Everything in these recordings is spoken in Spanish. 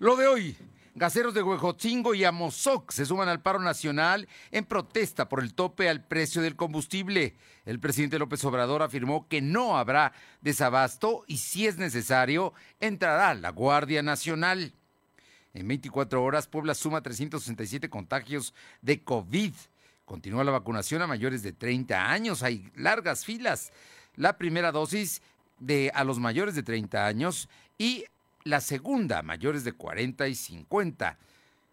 Lo de hoy. Gaseros de Huejotzingo y Amozoc se suman al paro nacional en protesta por el tope al precio del combustible. El presidente López Obrador afirmó que no habrá desabasto y si es necesario entrará la Guardia Nacional. En 24 horas, Puebla suma 367 contagios de COVID. Continúa la vacunación a mayores de 30 años. Hay largas filas. La primera dosis de a los mayores de 30 años y la segunda, mayores de 40 y 50.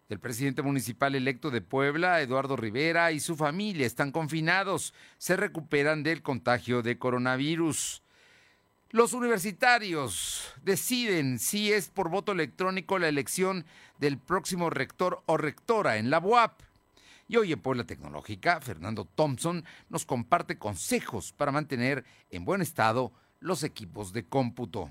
El presidente municipal electo de Puebla, Eduardo Rivera, y su familia están confinados. Se recuperan del contagio de coronavirus. Los universitarios deciden si es por voto electrónico la elección del próximo rector o rectora en la UAP. Y hoy en Puebla Tecnológica, Fernando Thompson nos comparte consejos para mantener en buen estado los equipos de cómputo.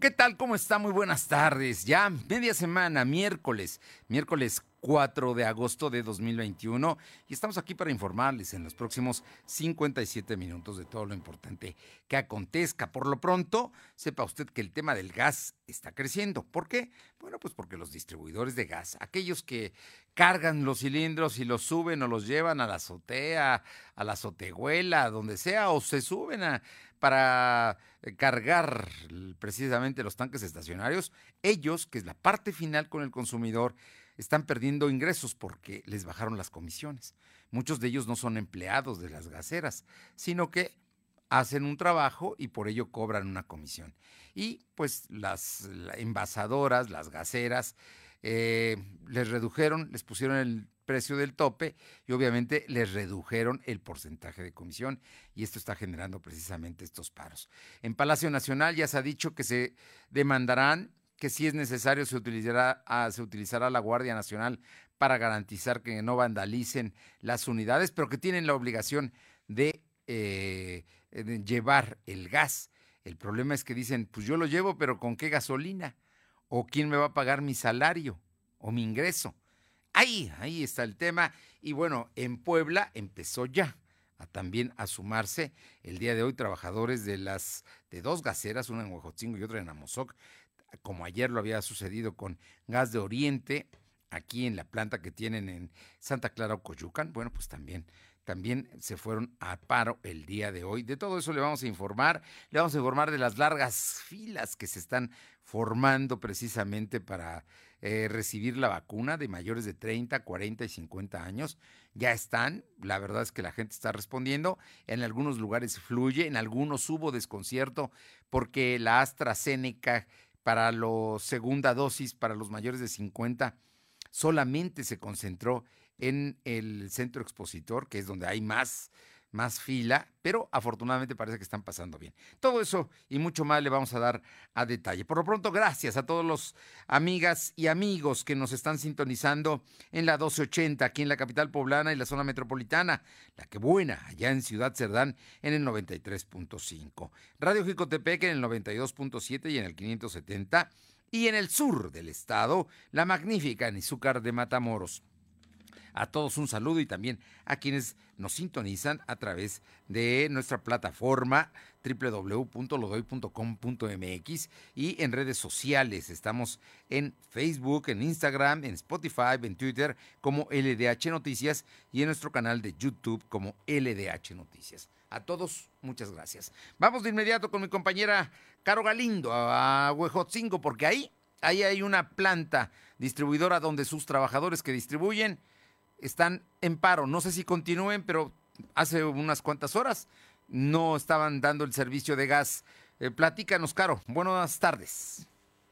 ¿Qué tal? ¿Cómo está? Muy buenas tardes. Ya media semana, miércoles, miércoles 4 de agosto de 2021 y estamos aquí para informarles en los próximos 57 minutos de todo lo importante que acontezca. Por lo pronto, sepa usted que el tema del gas está creciendo. ¿Por qué? Bueno, pues porque los distribuidores de gas, aquellos que cargan los cilindros y los suben o los llevan a la azotea, a la azotehuela, donde sea, o se suben a para eh, cargar precisamente los tanques estacionarios, ellos, que es la parte final con el consumidor, están perdiendo ingresos porque les bajaron las comisiones. Muchos de ellos no son empleados de las gaseras, sino que hacen un trabajo y por ello cobran una comisión. Y pues las envasadoras, las gaseras, eh, les redujeron, les pusieron el precio del tope y obviamente les redujeron el porcentaje de comisión y esto está generando precisamente estos paros. En Palacio Nacional ya se ha dicho que se demandarán que si es necesario se utilizará, ah, se utilizará la Guardia Nacional para garantizar que no vandalicen las unidades, pero que tienen la obligación de, eh, de llevar el gas. El problema es que dicen, pues yo lo llevo, pero ¿con qué gasolina? ¿O quién me va a pagar mi salario o mi ingreso? Ahí, ahí está el tema. Y bueno, en Puebla empezó ya a también a sumarse el día de hoy trabajadores de las de dos gaseras, una en Huejotzingo y otra en Amozoc, como ayer lo había sucedido con Gas de Oriente, aquí en la planta que tienen en Santa Clara o Coyucan, bueno, pues también también se fueron a paro el día de hoy. De todo eso le vamos a informar, le vamos a informar de las largas filas que se están formando precisamente para eh, recibir la vacuna de mayores de 30, 40 y 50 años. Ya están, la verdad es que la gente está respondiendo. En algunos lugares fluye, en algunos hubo desconcierto porque la AstraZeneca para la segunda dosis para los mayores de 50 solamente se concentró en el centro expositor, que es donde hay más más fila, pero afortunadamente parece que están pasando bien. Todo eso y mucho más le vamos a dar a detalle. Por lo pronto, gracias a todos los amigas y amigos que nos están sintonizando en la 1280 aquí en la capital poblana y la zona metropolitana, la que buena, allá en Ciudad Cerdán en el 93.5, Radio Jicotepec en el 92.7 y en el 570 y en el sur del estado, la magnífica en Izúcar de Matamoros. A todos un saludo y también a quienes nos sintonizan a través de nuestra plataforma www.lodoy.com.mx y en redes sociales. Estamos en Facebook, en Instagram, en Spotify, en Twitter como LDH Noticias y en nuestro canal de YouTube como LDH Noticias. A todos, muchas gracias. Vamos de inmediato con mi compañera Caro Galindo a Huejotzingo porque ahí, ahí hay una planta distribuidora donde sus trabajadores que distribuyen están en paro. No sé si continúen, pero hace unas cuantas horas no estaban dando el servicio de gas. Eh, platícanos, Caro. Buenas tardes.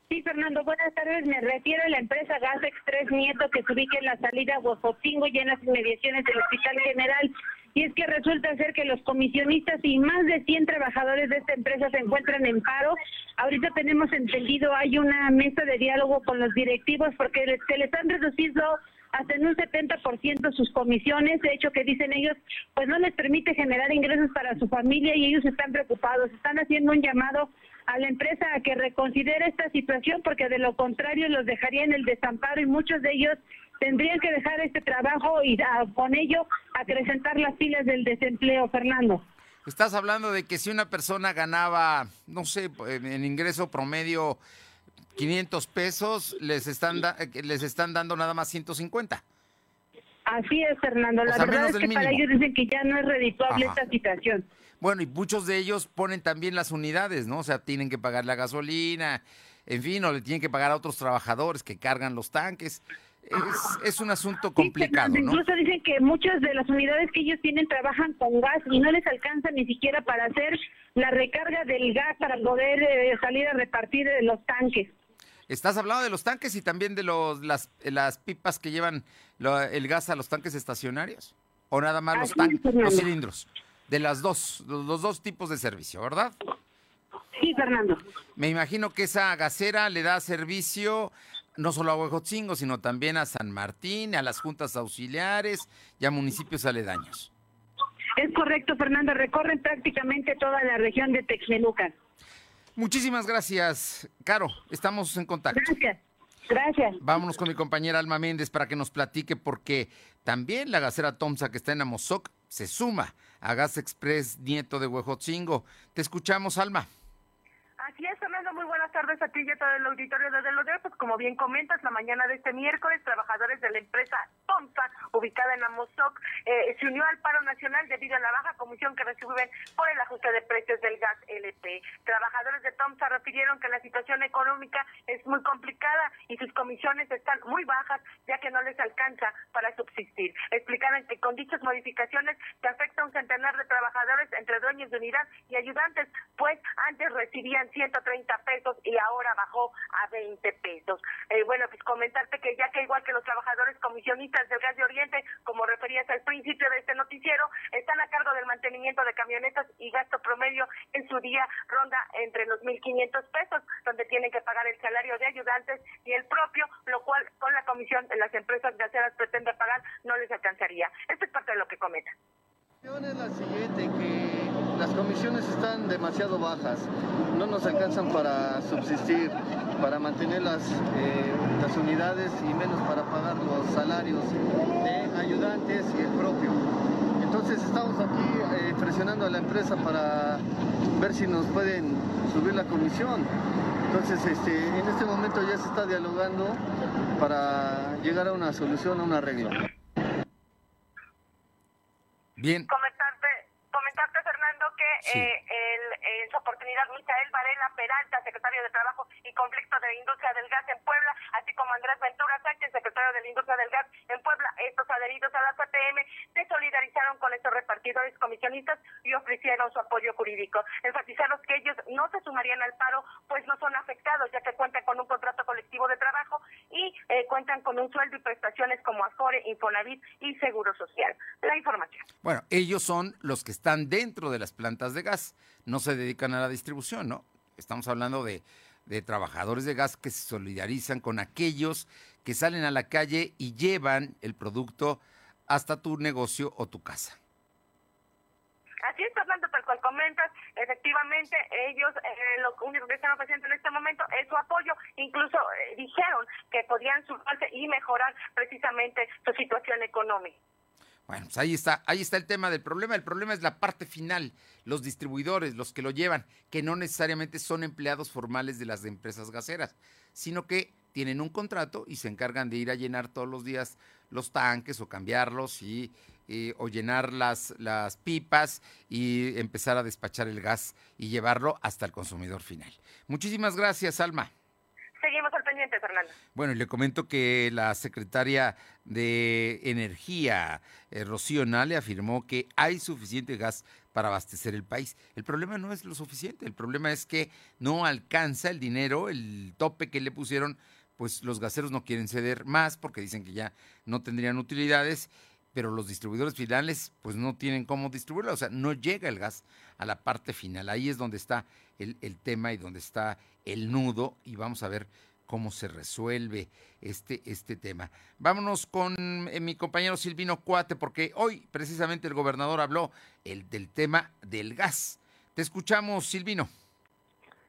Sí, Fernando, buenas tardes. Me refiero a la empresa Gas Express Nieto que se ubica en la salida Huejotingo y en las inmediaciones del Hospital General. Y es que resulta ser que los comisionistas y más de 100 trabajadores de esta empresa se encuentran en paro. Ahorita tenemos entendido, hay una mesa de diálogo con los directivos porque se les han reducido hasta en un 70% sus comisiones, de hecho que dicen ellos, pues no les permite generar ingresos para su familia y ellos están preocupados, están haciendo un llamado a la empresa a que reconsidere esta situación porque de lo contrario los dejaría en el desamparo y muchos de ellos tendrían que dejar este trabajo y con ello acrecentar las filas del desempleo, Fernando. Estás hablando de que si una persona ganaba, no sé, en ingreso promedio 500 pesos, les están, les están dando nada más 150. Así es, Fernando. La verdad es que para ellos dicen que ya no es redituable esta situación. Bueno, y muchos de ellos ponen también las unidades, ¿no? O sea, tienen que pagar la gasolina, en fin, o le tienen que pagar a otros trabajadores que cargan los tanques. Es, un asunto complicado. Incluso dicen que muchas de las unidades que ellos tienen trabajan con gas y no les alcanza ni siquiera para hacer la recarga del gas para poder eh, salir a repartir los tanques. Estás hablando de los tanques y también de los las, las pipas que llevan el gas a los tanques estacionarios o nada más los tanques, los cilindros. De las dos, los dos tipos de servicio, ¿verdad? Sí, Fernando. Me imagino que esa gasera le da servicio no solo a Huejotzingo, sino también a San Martín, a las juntas auxiliares y a municipios aledaños. Es correcto, Fernando. Recorren prácticamente toda la región de Texmelucan. Muchísimas gracias, Caro. Estamos en contacto. Gracias. Gracias. Vámonos con mi compañera Alma Méndez para que nos platique porque también la gasera Tomsa que está en Amozoc se suma a Gas Express Nieto de Huejotzingo. Te escuchamos, Alma. Así es, Fernando, muy buenas tardes a ti y a todo el auditorio de Delodeo. Pues como bien comentas, la mañana de este miércoles, trabajadores de la empresa Tomsa, ubicada en Amozoc, eh, se unió al paro nacional debido a la baja comisión que reciben por el ajuste de precios del gas LP. Trabajadores de Tomsa refirieron que la situación económica es muy complicada y sus comisiones están muy bajas, ya que no les alcanza para subsistir. Explicaron que con dichas modificaciones se afecta a un centenar de trabajadores entre dueños de unidad y ayudantes, pues antes recibían 130 pesos y ahora bajó a 20 pesos. Eh, bueno, pues comentarte que ya que igual que los trabajadores comisionistas del gas de Oriente, como referías al principio de este noticiero, están a cargo del mantenimiento de camionetas y gasto promedio en su día ronda entre los 1.500 pesos, donde tienen que pagar el salario de ayudantes y el propio, lo cual con la comisión las empresas gaseras pretende pagar no les alcanzaría. Esto es parte de lo que comenta. Es la siguiente, que las comisiones están demasiado bajas, no nos alcanzan para subsistir, para mantener las, eh, las unidades y menos para pagar los salarios de ayudantes y el propio. Entonces estamos aquí eh, presionando a la empresa para ver si nos pueden subir la comisión. Entonces este, en este momento ya se está dialogando para llegar a una solución, a un arreglo. Bien. Que eh, el, en su oportunidad Misael Peralta, secretario de Trabajo y Conflicto de la Industria del Gas en Puebla, así como Andrés Ventura Sánchez, secretario de la Industria del Gas en Puebla, estos adheridos a la CTM, se solidarizaron con estos repartidores comisionistas y ofrecieron su apoyo jurídico. Enfatizaron que ellos no se sumarían al paro, pues no son afectados, ya que cuentan con un contrato colectivo de trabajo y eh, cuentan con un sueldo y prestaciones como Afore, Infonavit y Seguro Social. La información. Bueno, ellos son los que están dentro de las plantas de gas, no se dedican a la distribución, ¿no? Estamos hablando de, de trabajadores de gas que se solidarizan con aquellos que salen a la calle y llevan el producto hasta tu negocio o tu casa. Así es, Fernando, tal cual comentas, efectivamente ellos eh, lo único que están ofreciendo en este momento es su apoyo, incluso eh, dijeron que podían sumarse y mejorar precisamente su situación económica. Bueno, pues ahí está, ahí está el tema del problema. El problema es la parte final, los distribuidores, los que lo llevan, que no necesariamente son empleados formales de las empresas gaseras, sino que tienen un contrato y se encargan de ir a llenar todos los días los tanques o cambiarlos y eh, o llenar las, las pipas y empezar a despachar el gas y llevarlo hasta el consumidor final. Muchísimas gracias, Alma. Bueno, y le comento que la secretaria de Energía, eh, Rocío Nale, afirmó que hay suficiente gas para abastecer el país. El problema no es lo suficiente, el problema es que no alcanza el dinero, el tope que le pusieron, pues los gaseros no quieren ceder más porque dicen que ya no tendrían utilidades pero los distribuidores finales pues no tienen cómo distribuirlo, o sea, no llega el gas a la parte final. Ahí es donde está el, tema y donde está el nudo y vamos a ver cómo se resuelve este, este tema. Vámonos con eh, mi compañero Silvino Cuate, porque hoy precisamente el gobernador habló el, del tema del gas. Te escuchamos, Silvino.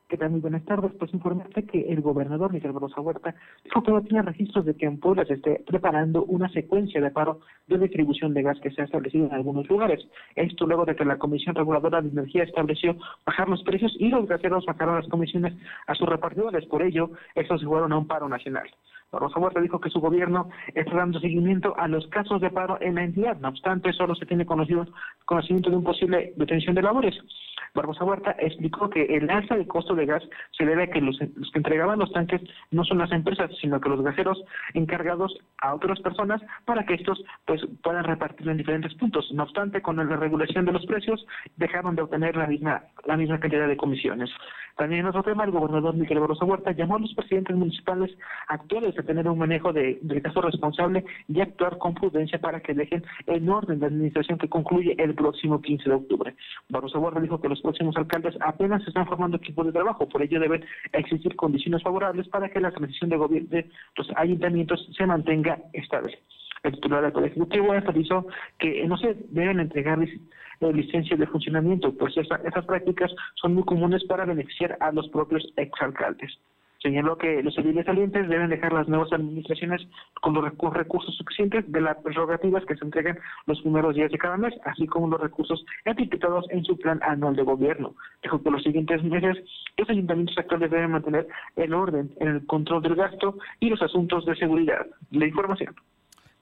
¿Qué tal? Muy buenas tardes. Pues informarte que el gobernador Miguel Barroso Huerta dijo que no tiene registros de que en Puebla se esté preparando una secuencia de paro de distribución de gas que se ha establecido en algunos lugares. Esto luego de que la Comisión Reguladora de Energía estableció bajar los precios y los gaseros bajaron las comisiones a sus repartidores. Por ello, estos se fueron a un paro nacional. Barroso Huerta dijo que su gobierno está dando seguimiento a los casos de paro en la entidad. No obstante, solo se tiene conocido, conocimiento de un posible detención de labores. Barbosa Huerta explicó que el alza del costo de gas se debe a que los, que entregaban los tanques no son las empresas, sino que los gaseros encargados a otras personas para que estos pues puedan repartirlo en diferentes puntos. No obstante, con la regulación de los precios dejaron de obtener la misma la misma cantidad de comisiones. También en otro tema, el gobernador Miguel Barroso Huerta llamó a los presidentes municipales actuales a tener un manejo de, del caso responsable y actuar con prudencia para que dejen en orden la administración que concluye el próximo 15 de octubre. Barroso Huerta dijo que los próximos alcaldes apenas están formando equipos de trabajo, por ello deben existir condiciones favorables para que la transición de gobierno de los ayuntamientos se mantenga estable. El titular del Poder Ejecutivo enfatizó que no se deben entregar licencias de funcionamiento, pues esas prácticas son muy comunes para beneficiar a los propios exalcaldes. Señaló que los civiles salientes deben dejar las nuevas administraciones con los recursos suficientes de las prerrogativas que se entregan los primeros días de cada mes, así como los recursos etiquetados en su plan anual de gobierno. Dijo que los siguientes meses los ayuntamientos actuales deben mantener el orden en el control del gasto y los asuntos de seguridad. La información.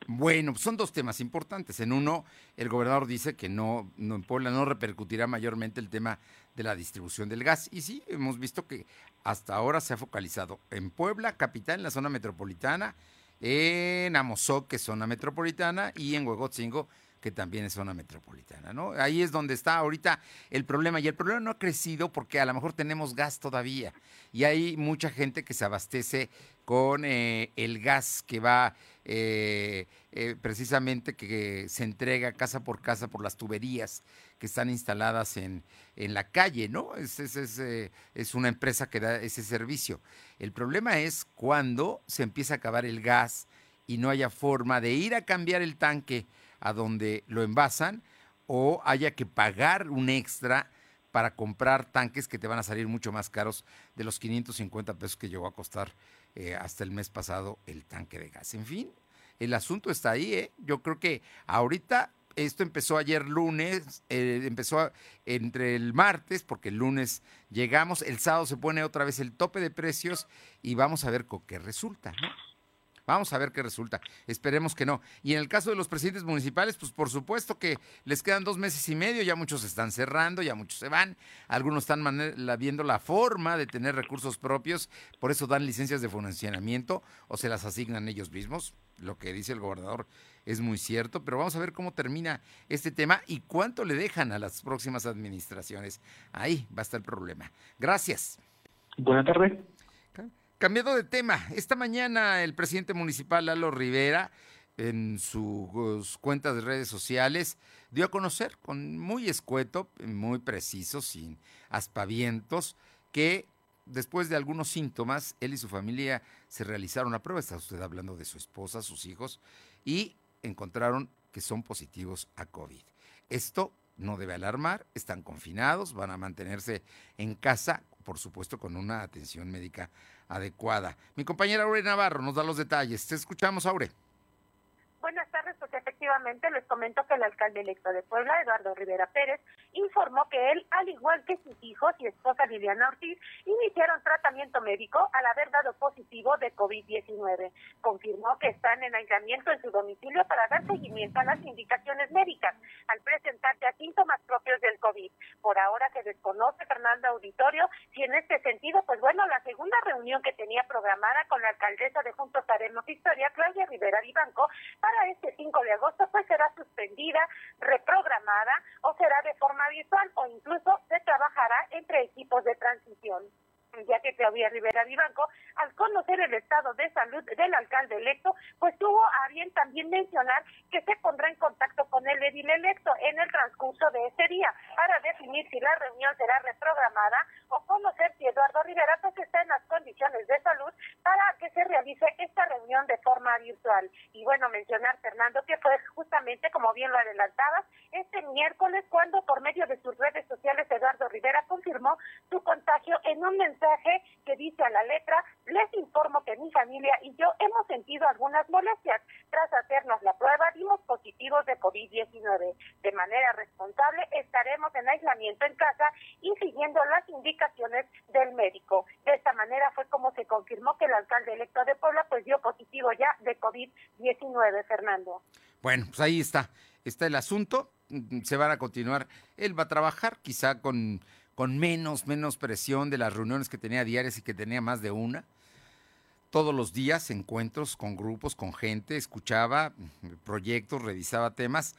Bueno, son dos temas importantes. En uno, el gobernador dice que no, no en Puebla no repercutirá mayormente el tema de la distribución del gas. Y sí, hemos visto que hasta ahora se ha focalizado en Puebla, capital, en la zona metropolitana, en Amozoc, que es zona metropolitana, y en Huegotzingo, que también es zona metropolitana, ¿no? Ahí es donde está ahorita el problema. Y el problema no ha crecido porque a lo mejor tenemos gas todavía. Y hay mucha gente que se abastece con eh, el gas que va eh, eh, precisamente que se entrega casa por casa por las tuberías que están instaladas en, en la calle, ¿no? Es, es, es, una empresa que da ese servicio. El problema es cuando se empieza a acabar el gas y no haya forma de ir a cambiar el tanque a donde lo envasan o haya que pagar un extra para comprar tanques que te van a salir mucho más caros de los 550 pesos que llegó a costar eh, hasta el mes pasado el tanque de gas. En fin, el asunto está ahí, ¿eh? Yo creo que ahorita esto empezó ayer lunes, eh, empezó entre el martes, porque el lunes llegamos, el sábado se pone otra vez el tope de precios y vamos a ver con qué resulta, ¿no? Vamos a ver qué resulta. Esperemos que no. Y en el caso de los presidentes municipales, pues por supuesto que les quedan dos meses y medio, ya muchos están cerrando, ya muchos se van, algunos están viendo la forma de tener recursos propios, por eso dan licencias de funcionamiento o se las asignan ellos mismos. Lo que dice el gobernador es muy cierto, pero vamos a ver cómo termina este tema y cuánto le dejan a las próximas administraciones. Ahí va a estar el problema. Gracias. Buenas tardes. Cambiando de tema, esta mañana el presidente municipal Lalo Rivera en sus cuentas de redes sociales dio a conocer con muy escueto, muy preciso, sin aspavientos, que después de algunos síntomas, él y su familia se realizaron la prueba, está usted hablando de su esposa, sus hijos, y encontraron que son positivos a COVID. Esto no debe alarmar, están confinados, van a mantenerse en casa, por supuesto, con una atención médica adecuada. Mi compañera Aure Navarro nos da los detalles. Te escuchamos, Aure. Buenas tardes, pues efectivamente les comento que el alcalde electo de Puebla, Eduardo Rivera Pérez, informó que él, al igual que sus hijos y esposa Liliana Ortiz, iniciaron tratamiento médico al haber dado positivo de COVID-19. Confirmó que están en aislamiento en su domicilio para dar seguimiento a las indicaciones médicas al presentarse a síntomas propios del COVID. Por ahora se desconoce, Fernando Auditorio, si en este sentido, pues bueno, la segunda reunión que tenía programada con la alcaldesa de Juntos Haremos Historia, Claudia Rivera Vivanco, para este 5 de agosto, pues será suspendida, reprogramada o será de forma visual o incluso se trabajará entre equipos de transición. Ya que Claudia Rivera Vivanco, al conocer el estado de salud del alcalde electo, pues tuvo a bien también mencionar que se pondrá en contacto con el edil electo en el transcurso de ese día para definir si la reunión será reprogramada o conocer si Eduardo Rivera pues está en las condiciones de salud para que se realice esta reunión de forma virtual. Y bueno, mencionar, Fernando, que fue justamente, como bien lo adelantabas, este miércoles cuando por medio de sus redes sociales Eduardo Rivera confirmó su contagio en un mensaje que dice a la letra, les informo que mi familia y yo hemos sentido algunas molestias tras hacernos la prueba de COVID-19. De manera responsable estaremos en aislamiento en casa y siguiendo las indicaciones del médico. De esta manera fue como se confirmó que el alcalde electo de Puebla pues dio positivo ya de COVID-19, Fernando. Bueno, pues ahí está, está el asunto, mm, se van a continuar, él va a trabajar quizá con, con menos, menos presión de las reuniones que tenía diarias y que tenía más de una. Todos los días encuentros con grupos, con gente, escuchaba proyectos, revisaba temas,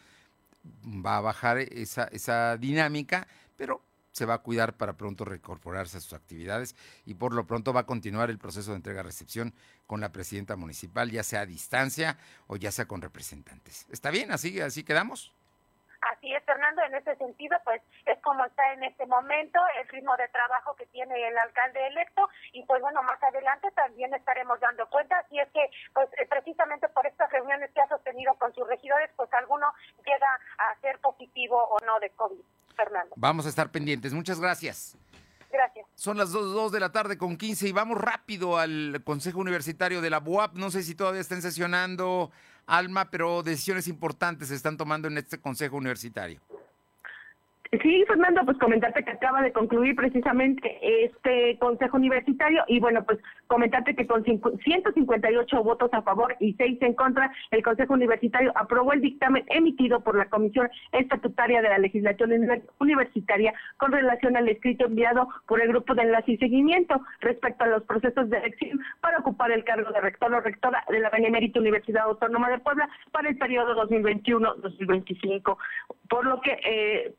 va a bajar esa, esa dinámica, pero se va a cuidar para pronto reincorporarse a sus actividades y por lo pronto va a continuar el proceso de entrega-recepción con la presidenta municipal, ya sea a distancia o ya sea con representantes. ¿Está bien? ¿Así, así quedamos? Así es, Fernando, en ese sentido, pues es como está en este momento el ritmo de trabajo que tiene el alcalde electo y pues bueno, más adelante también estaremos dando cuenta si es que pues eh, precisamente por estas reuniones que ha sostenido con sus regidores, pues alguno llega a ser positivo o no de COVID, Fernando. Vamos a estar pendientes. Muchas gracias. Gracias. Son las 2, de la tarde con 15 y vamos rápido al Consejo Universitario de la UAP. No sé si todavía están sesionando, Alma, pero decisiones importantes se están tomando en este Consejo Universitario. Sí, Fernando, pues comentarte que acaba de concluir precisamente este Consejo Universitario y bueno, pues comentarte que con 158 votos a favor y 6 en contra, el Consejo Universitario aprobó el dictamen emitido por la Comisión Estatutaria de la Legislación Universitaria con relación al escrito enviado por el Grupo de Enlace y Seguimiento respecto a los procesos de elección para ocupar el cargo de rector o rectora de la Benemérita Universidad Autónoma de Puebla para el periodo 2021-2025. Por lo que eh,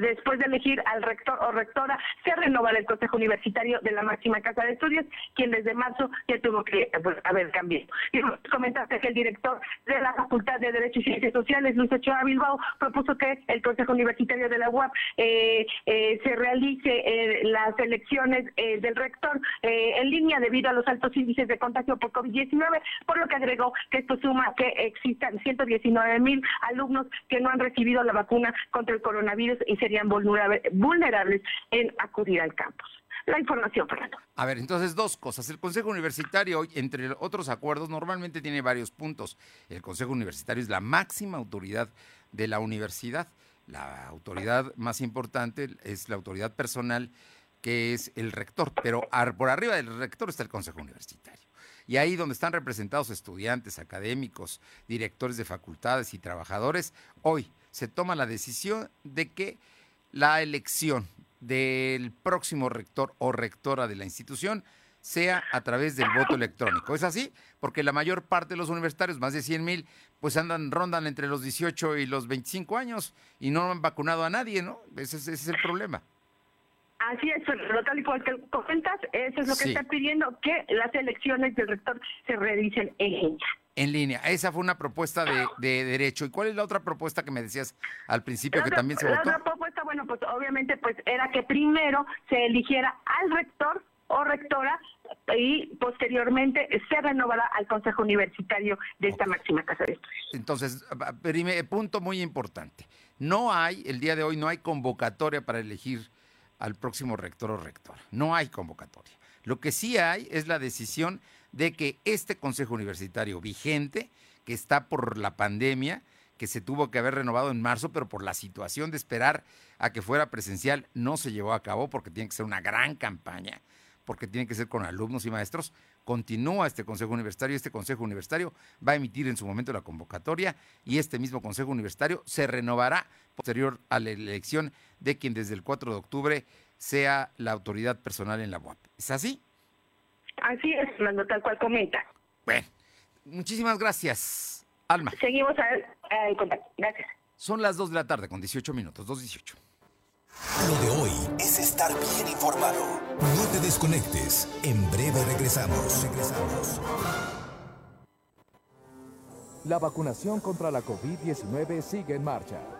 después de elegir al rector o rectora, se renovará el Consejo Universitario de la máxima casa de estudios, quien desde marzo ya tuvo que pues, haber cambiado. Y comentaste que el director de la Facultad de Derecho y Ciencias Sociales, Luis Ochoa Bilbao, propuso que el Consejo Universitario de la UAP eh, eh, se realice eh, las elecciones del rector en línea debido a los altos índices de contagio por COVID-19, por lo que agregó que esto suma que existan 119 mil alumnos que no han recibido la vacuna contra el coronavirus y serían vulnerables en acudir al campus. La información, Fernando. A ver, entonces dos cosas. El Consejo Universitario, entre otros acuerdos, normalmente tiene varios puntos. El Consejo Universitario es la máxima autoridad de la universidad. La autoridad más importante es la autoridad personal, que es el rector, pero por arriba del rector está el Consejo Universitario. Y ahí donde están representados estudiantes, académicos, directores de facultades y trabajadores, hoy se toma la decisión de que la elección del próximo rector o rectora de la institución sea a través del voto electrónico. ¿Es así? Porque la mayor parte de los universitarios, más de 100 mil, pues andan, rondan entre los 18 y los 25 años y no han vacunado a nadie, ¿no? Ese, es el problema. Así es, pero tal y cual que comentas, eso es lo que está pidiendo, que las elecciones del rector se realicen en línea. En línea. Esa fue una propuesta de, derecho. ¿Y cuál es la otra propuesta que me decías al principio que también se la votó? La otra propuesta, bueno, pues obviamente pues era que primero se eligiera al rector o rectora y posteriormente se renovará al Consejo Universitario de esta máxima casa de estudios. Entonces, punto muy importante. No hay, el día de hoy no hay convocatoria para elegir al próximo rector o rectora. No hay convocatoria. Lo que sí hay es la decisión de que este Consejo Universitario vigente, que está por la pandemia, que se tuvo que haber renovado en marzo, pero por la situación de esperar a que fuera presencial, no se llevó a cabo porque tiene que ser una gran campaña, porque tiene que ser con alumnos y maestros. Continúa este Consejo Universitario, este Consejo Universitario va a emitir en su momento la convocatoria y este mismo Consejo Universitario se renovará posterior a la elección de quien desde el 4 de octubre sea la autoridad personal en la UAP. ¿Es así? Así es, Fernando, tal cual comenta. Bueno, muchísimas gracias, Alma. Seguimos en contacto. Gracias. Son las 2 de la tarde con 18 minutos, 2.18. Lo de hoy es estar bien informado. No te desconectes. En breve regresamos. Regresamos. La vacunación contra la COVID-19 sigue en marcha.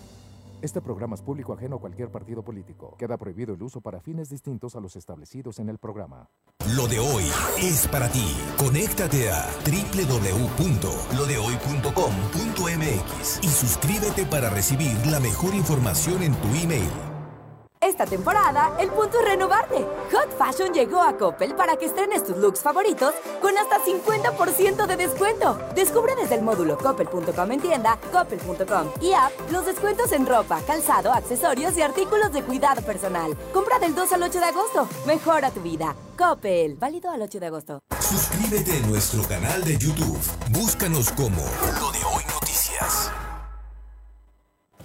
Este programa es público ajeno a cualquier partido político. Queda prohibido el uso para fines distintos a los establecidos en el programa. Lo de hoy es para ti. Conéctate a www.lodehoy.com.mx y suscríbete para recibir la mejor información en tu email. Esta temporada, el punto es renovarte. Hot Fashion llegó a Coppel para que estrenes tus looks favoritos con hasta 50% de descuento. Descubre desde el módulo coppel.com en tienda, coppel.com y app los descuentos en ropa, calzado, accesorios y artículos de cuidado personal. Compra del 2 al 8 de agosto. Mejora tu vida. Coppel. Válido al 8 de agosto. Suscríbete a nuestro canal de YouTube. Búscanos como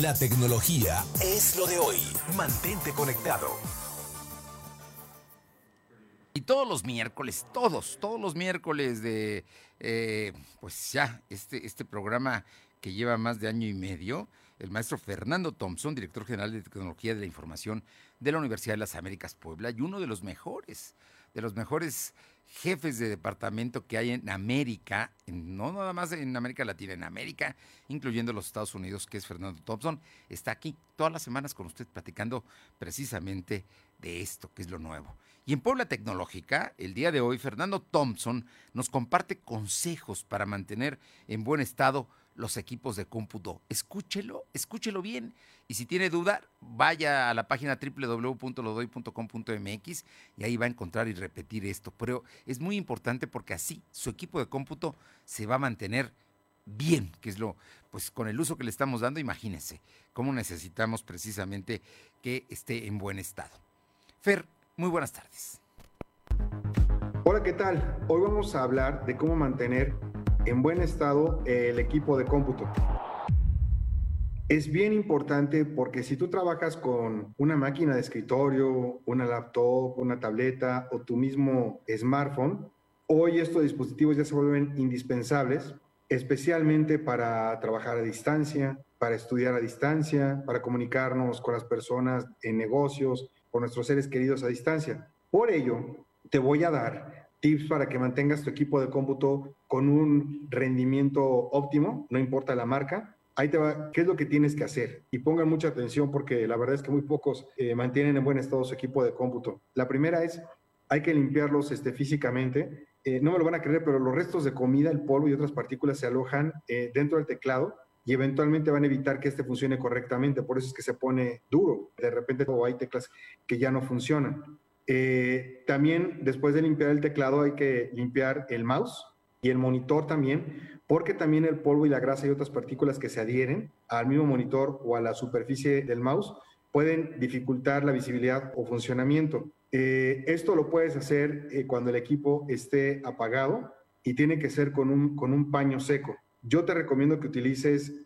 La tecnología es lo de hoy. Mantente conectado. Y todos los miércoles, todos, todos los miércoles de, eh, pues ya, este, este programa que lleva más de año y medio, el maestro Fernando Thompson, director general de Tecnología de la Información de la Universidad de las Américas Puebla, y uno de los mejores, de los mejores jefes de departamento que hay en América, no nada más en América Latina, en América, incluyendo los Estados Unidos, que es Fernando Thompson, está aquí todas las semanas con usted platicando precisamente de esto, que es lo nuevo. Y en Puebla Tecnológica, el día de hoy, Fernando Thompson nos comparte consejos para mantener en buen estado los equipos de cómputo. Escúchelo, escúchelo bien. Y si tiene duda, vaya a la página www.lodoy.com.mx y ahí va a encontrar y repetir esto. Pero es muy importante porque así su equipo de cómputo se va a mantener bien, que es lo, pues con el uso que le estamos dando, imagínense cómo necesitamos precisamente que esté en buen estado. Fer, muy buenas tardes. Hola, ¿qué tal? Hoy vamos a hablar de cómo mantener en buen estado el equipo de cómputo. Es bien importante porque si tú trabajas con una máquina de escritorio, una laptop, una tableta o tu mismo smartphone, hoy estos dispositivos ya se vuelven indispensables, especialmente para trabajar a distancia, para estudiar a distancia, para comunicarnos con las personas en negocios, con nuestros seres queridos a distancia. Por ello, te voy a dar tips para que mantengas tu equipo de cómputo con un rendimiento óptimo, no importa la marca. Ahí te va, ¿qué es lo que tienes que hacer? Y pongan mucha atención porque la verdad es que muy pocos eh, mantienen en buen estado su equipo de cómputo. La primera es, hay que limpiarlos este, físicamente. Eh, no me lo van a creer, pero los restos de comida, el polvo y otras partículas se alojan eh, dentro del teclado y eventualmente van a evitar que este funcione correctamente. Por eso es que se pone duro. De repente hay teclas que ya no funcionan. Eh, también después de limpiar el teclado hay que limpiar el mouse y el monitor también, porque también el polvo y la grasa y otras partículas que se adhieren al mismo monitor o a la superficie del mouse pueden dificultar la visibilidad o funcionamiento. Eh, esto lo puedes hacer eh, cuando el equipo esté apagado y tiene que ser con un, con un paño seco. Yo te recomiendo que utilices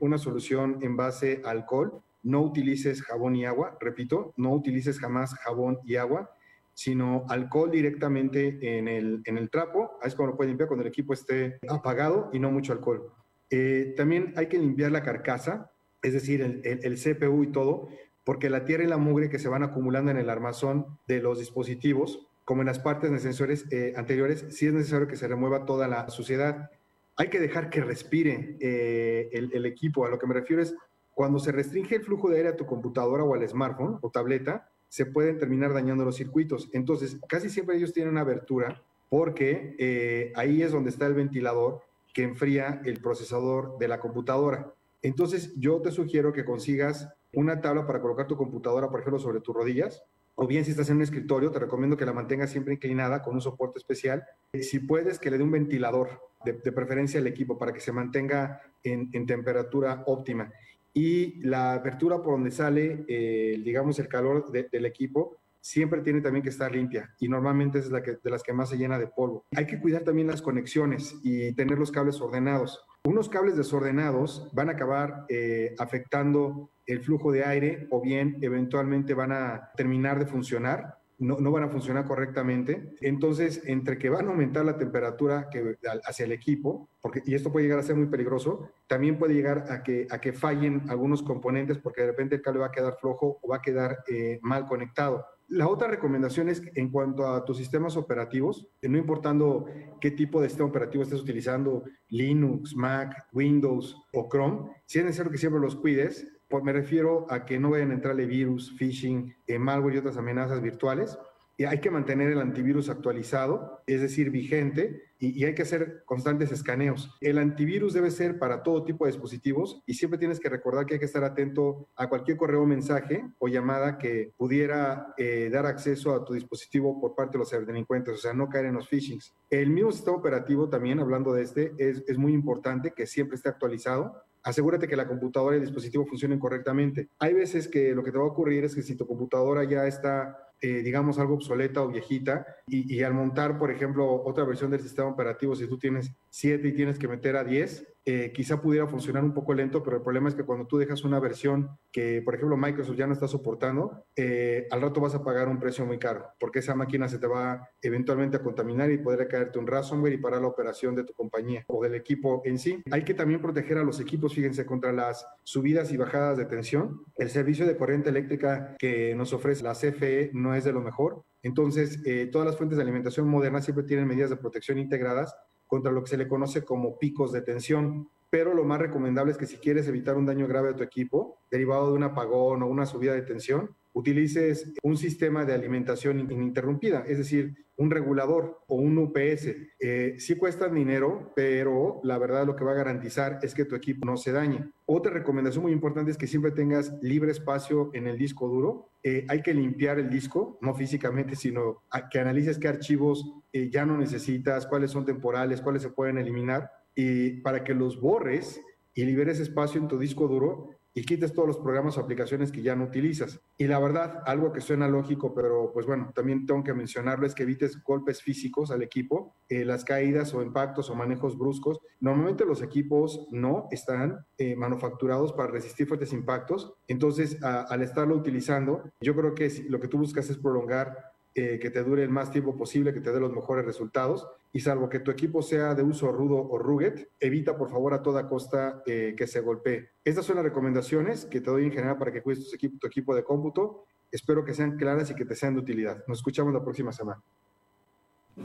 una solución en base a alcohol no utilices jabón y agua, repito, no utilices jamás jabón y agua, sino alcohol directamente en el, en el trapo, es como lo puedes limpiar cuando el equipo esté apagado y no mucho alcohol. Eh, también hay que limpiar la carcasa, es decir, el, CPU y todo, porque la tierra y la mugre que se van acumulando en el armazón de los dispositivos, como en las partes de sensores eh, anteriores, sí es necesario que se remueva toda la suciedad. Hay que dejar que respire eh, el, el, equipo. A lo que me refiero es cuando se restringe el flujo de aire a tu computadora o al smartphone o tableta, se pueden terminar dañando los circuitos. Entonces, casi siempre ellos tienen una abertura porque eh, ahí es donde está el ventilador que enfría el procesador de la computadora. Entonces, yo te sugiero que consigas una tabla para colocar tu computadora, por ejemplo, sobre tus rodillas, o bien si estás en un escritorio, te recomiendo que la mantengas siempre inclinada con un soporte especial. Si puedes, que le dé un ventilador, de, preferencia al equipo, para que se mantenga en, en temperatura óptima y la apertura por donde sale, eh, digamos, el calor del equipo siempre tiene también que estar limpia y normalmente es la que, de las que más se llena de polvo. Hay que cuidar también las conexiones y tener los cables ordenados. Unos cables desordenados van a acabar eh, afectando el flujo de aire o bien eventualmente van a terminar de funcionar no, van a funcionar correctamente. Entonces, entre que van a aumentar la temperatura que, hacia el equipo, porque, y esto puede llegar a ser muy peligroso, también puede llegar a que, a que fallen algunos componentes porque de repente el cable va a quedar flojo o va a quedar eh, mal conectado. La otra recomendación es en cuanto a tus sistemas operativos, no importando qué tipo de sistema operativo estés utilizando, Linux, Mac, Windows o Chrome, si es necesario que siempre los cuides, pues me refiero a que no vayan a entrarle virus, phishing, malware y otras amenazas virtuales. Y hay que mantener el antivirus actualizado, es decir, vigente, y, hay que hacer constantes escaneos. El antivirus debe ser para todo tipo de dispositivos y siempre tienes que recordar que hay que estar atento a cualquier correo, mensaje o llamada que pudiera eh, dar acceso a tu dispositivo por parte de los ciberdelincuentes, o sea, no caer en los phishings. El mismo sistema operativo también, hablando de este, es, es muy importante que siempre esté actualizado asegúrate que la computadora y el dispositivo funcionen correctamente. Hay veces que lo que te va a ocurrir es que si tu computadora ya está eh, digamos, algo obsoleta o viejita, y, al montar, por ejemplo, otra versión del sistema operativo, si tú tienes 7 y tienes que meter a 10, eh, quizá pudiera funcionar un poco lento, pero el problema es que cuando tú dejas una versión que, por ejemplo, Microsoft ya no está soportando, eh, al rato vas a pagar un precio muy caro, porque esa máquina se te va eventualmente a contaminar y podría caerte un ransomware y parar la operación de tu compañía o del equipo en sí. Hay que también proteger a los equipos, fíjense, contra las subidas y bajadas de tensión. El servicio de corriente eléctrica que nos ofrece la CFE no es de lo mejor. Entonces, eh, todas las fuentes de alimentación modernas siempre tienen medidas de protección integradas contra lo que se le conoce como picos de tensión. Pero lo más recomendable es que si quieres evitar un daño grave a tu equipo, derivado de un apagón o una subida de tensión, utilices un sistema de alimentación ininterrumpida, es decir, un regulador o un UPS. Eh, sí cuesta dinero, pero la verdad lo que va a garantizar es que tu equipo no se dañe. Otra recomendación muy importante es que siempre tengas libre espacio en el disco duro. Eh, hay que limpiar el disco, no físicamente, sino que analices qué archivos eh, ya no necesitas, cuáles son temporales, cuáles se pueden eliminar, y para que los borres y liberes espacio en tu disco duro y quites todos los programas o aplicaciones que ya no utilizas. Y la verdad, algo que suena lógico, pero pues bueno, también tengo que mencionarlo, es que evites golpes físicos al equipo, eh, las caídas o impactos o manejos bruscos. Normalmente los equipos no están eh, manufacturados para resistir fuertes impactos, entonces al estarlo utilizando, yo creo que lo que tú buscas es prolongar eh, que te dure el más tiempo posible, que te dé los mejores resultados. Y salvo que tu equipo sea de uso rudo o rugged, evita por favor a toda costa eh, que se golpee. Estas son las recomendaciones que te doy en general para que cuides tu equipo, tu equipo de cómputo. Espero que sean claras y que te sean de utilidad. Nos escuchamos la próxima semana.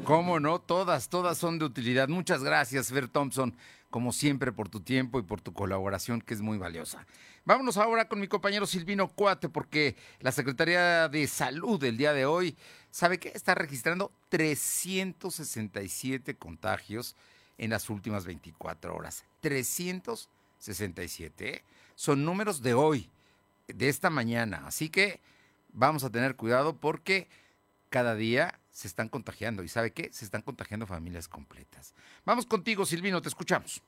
¿Cómo no? Todas, todas son de utilidad. Muchas gracias, Fer Thompson, como siempre, por tu tiempo y por tu colaboración, que es muy valiosa. Vámonos ahora con mi compañero Silvino Cuate, porque la Secretaría de Salud el día de hoy, ¿sabe qué? Está registrando 367 contagios en las últimas 24 horas. 367. ¿eh? Son números de hoy, de esta mañana. Así que vamos a tener cuidado porque cada día se están contagiando. ¿Y sabe qué? Se están contagiando familias completas. Vamos contigo, Silvino, te escuchamos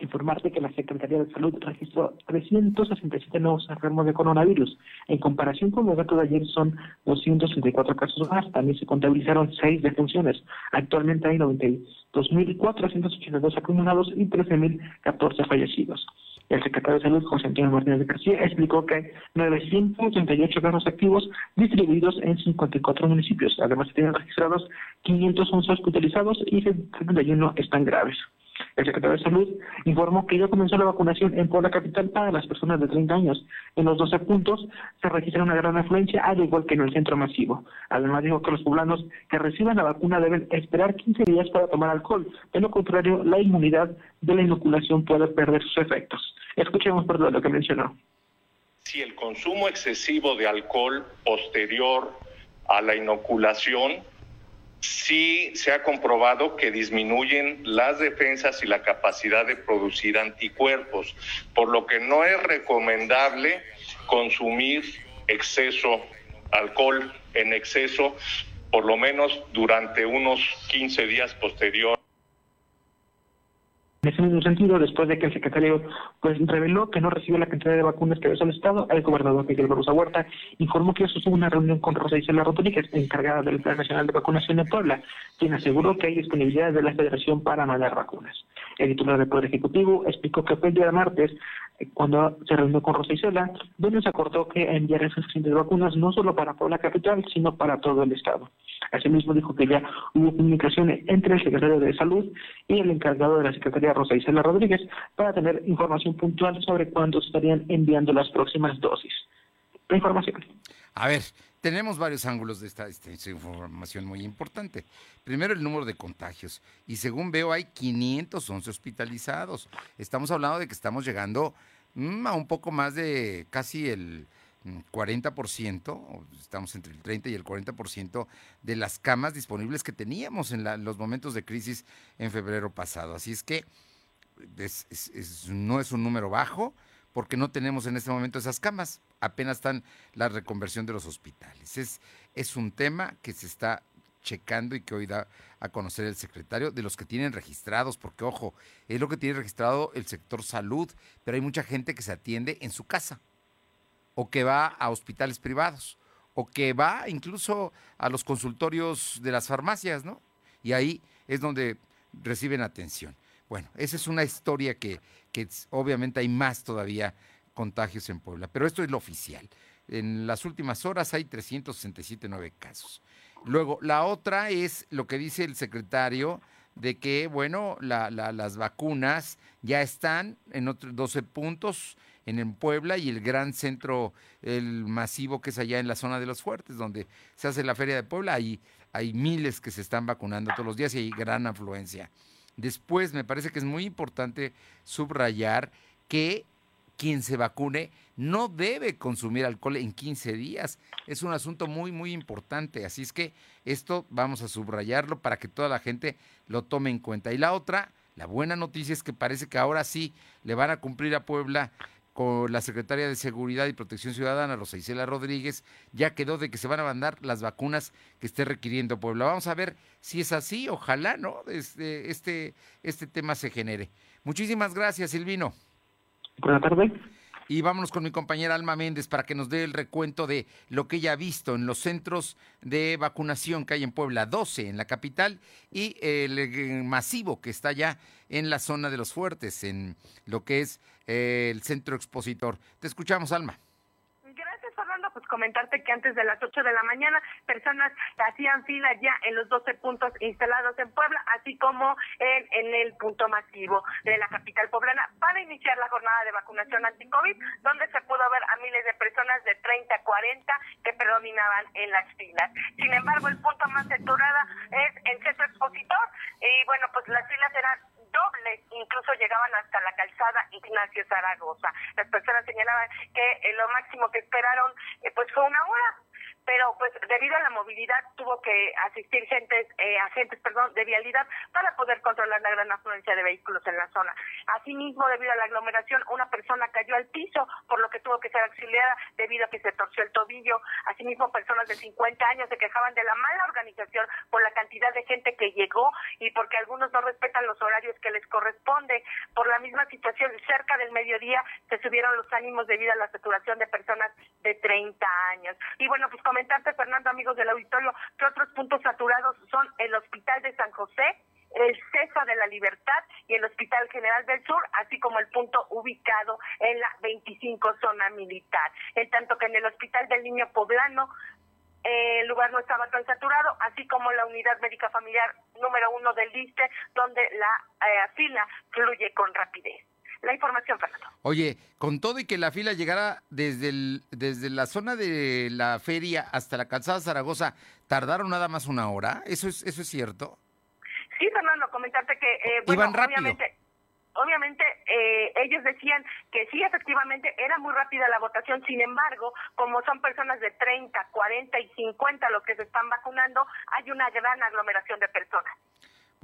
informarte que la Secretaría de Salud registró 367 nuevos enfermos de coronavirus. En comparación con los datos de ayer son 264 casos más. También se contabilizaron 6 defunciones. Actualmente hay 92.482 acumulados y 13.014 fallecidos. El secretario de Salud, José Antonio Martínez de García, explicó que hay 988 casos activos distribuidos en 54 municipios. Además, se tienen registrados 511 hospitalizados y 71 están graves. El secretario de Salud informó que ya comenzó la vacunación en Puebla Capital para las personas de 30 años. En los 12 puntos se registra una gran afluencia, al igual que en el centro masivo. Además dijo que los poblanos que reciban la vacuna deben esperar 15 días para tomar alcohol. De lo contrario, la inmunidad de la inoculación puede perder sus efectos. Escuchemos por lo que mencionó. Si el consumo excesivo de alcohol posterior a la inoculación sí se ha comprobado que disminuyen las defensas y la capacidad de producir anticuerpos, por lo que no es recomendable consumir exceso alcohol en exceso, por lo menos durante unos 15 días posteriores En ese mismo sentido, después de que el secretario pues reveló que no recibió la cantidad de vacunas que había solicitado, el gobernador Miguel Barroso Huerta informó que sostuvo una reunión con Rosa Isela Rodríguez, encargada del Plan Nacional de Vacunación de Puebla, quien aseguró que hay disponibilidad de la Federación para mandar vacunas. El titular del Poder Ejecutivo explicó que fue el día de martes cuando se reunió con Rosa Isela, donde se acordó que enviará suficientes vacunas no solo para Puebla Capital, sino para todo el Estado. Asimismo dijo que ya hubo comunicaciones entre el secretario de Salud y el encargado de la Secretaría Rosa Isela Rodríguez para tener información puntual sobre cuándo estarían enviando las próximas dosis. La información. A ver, tenemos varios ángulos de esta, esta, información muy importante. Primero, el número de contagios. Y según veo, hay 511 hospitalizados. Estamos hablando de que estamos llegando mm, a un poco más de casi el 40%, mm, estamos entre el 30 y el 40% de las camas disponibles que teníamos en los momentos de crisis en febrero pasado. Así es que no es un número bajo porque no tenemos en este momento esas camas. Apenas están la reconversión de los hospitales. Es, es un tema que se está checando y que hoy da a conocer el secretario de los que tienen registrados, porque ojo, es lo que tiene registrado el sector salud, pero hay mucha gente que se atiende en su casa o que va a hospitales privados o que va incluso a los consultorios de las farmacias, ¿no? Y ahí es donde reciben atención. Bueno, esa es una historia que, que obviamente hay más todavía contagios en Puebla, pero esto es lo oficial. En las últimas horas hay 367 nueve casos. Luego, la otra es lo que dice el secretario de que, bueno, las vacunas ya están en otros 12 puntos en Puebla y el gran centro, el masivo que es allá en la zona de los fuertes, donde se hace la feria de Puebla, hay, hay miles que se están vacunando todos los días y hay gran afluencia. Después, me parece que es muy importante subrayar que quien se vacune no debe consumir alcohol en 15 días. Es un asunto muy, muy importante. Así es que esto vamos a subrayarlo para que toda la gente lo tome en cuenta. Y la otra, la buena noticia es que parece que ahora sí le van a cumplir a Puebla con la secretaria de Seguridad y Protección Ciudadana, Rosa Isela Rodríguez, ya quedó de que se van a mandar las vacunas que esté requiriendo Puebla. Vamos a ver si es así, ojalá, ¿no? Este, este, este tema se genere. Muchísimas gracias, Silvino. Buenas tardes. Y vámonos con mi compañera Alma Méndez para que nos dé el recuento de lo que ella ha visto en los centros de vacunación que hay en Puebla, 12 en la capital y el eh, masivo que está ya en la zona de los fuertes, en lo que es eh, el centro expositor. Te escuchamos, Alma comentarte que antes de las 8 de la mañana personas hacían fila ya en los 12 puntos instalados en Puebla, así como en, en el punto masivo de la capital poblana para iniciar la jornada de vacunación anti-COVID, donde se pudo ver a miles de personas de 30 a 40 que predominaban en las filas. Sin embargo, el punto más saturado es el centro expositor y bueno, pues las filas eran dobles, incluso llegaban hasta la calzada Ignacio Zaragoza. Las personas señalaban que eh, lo máximo que esperaron eh, pues fue una hora pero pues debido a la movilidad tuvo que asistir gentes, eh, agentes perdón, de vialidad para poder controlar la gran afluencia de vehículos en la zona. Asimismo, debido a la aglomeración, una persona cayó al piso, por lo que tuvo que ser auxiliada debido a que se torció el tobillo. Asimismo, personas de 50 años se quejaban de la mala organización por la cantidad de gente que llegó y porque algunos no respetan los horarios que les corresponde. Por la misma situación, cerca del mediodía se subieron los ánimos debido a la saturación de personas de 30 años. Y bueno, pues comentarte, Fernando, amigos del auditorio, que otros puntos saturados son el Hospital de San José, el CESA de la Libertad y el Hospital General del Sur, así como el punto ubicado en la 25 zona militar. En tanto que en el Hospital del Niño Poblano el lugar no estaba tan saturado, así como la unidad médica familiar número uno del LISTE, donde la eh, fila fluye con rapidez la información, Fernando. Oye, con todo y que la fila llegara desde, el, desde la zona de la feria hasta la calzada Zaragoza, ¿tardaron nada más una hora? ¿Eso es, eso es cierto? Sí, Fernando, comentarte que, eh, bueno, obviamente obviamente eh, ellos decían que sí, efectivamente, era muy rápida la votación, sin embargo, como son personas de 30, 40 y 50 los que se están vacunando, hay una gran aglomeración de personas.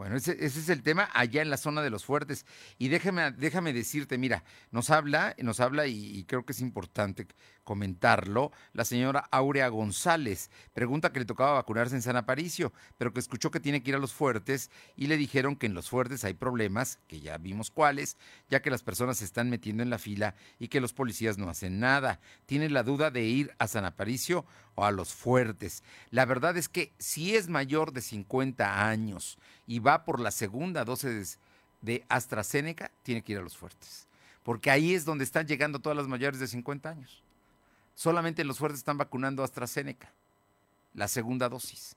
Bueno, ese, es el tema allá en la zona de los fuertes. Y déjame, déjame decirte, mira, nos habla, nos habla y, creo que es importante comentarlo, la señora Aurea González. Pregunta que le tocaba vacunarse en San Aparicio, pero que escuchó que tiene que ir a los fuertes y le dijeron que en los fuertes hay problemas, que ya vimos cuáles, ya que las personas se están metiendo en la fila y que los policías no hacen nada. Tiene la duda de ir a San Aparicio o a los fuertes. La verdad es que si es mayor de 50 años y va por la segunda dosis de AstraZeneca, tiene que ir a los fuertes. Porque ahí es donde están llegando todas las mayores de 50 años. Solamente en los fuertes están vacunando AstraZeneca, la segunda dosis.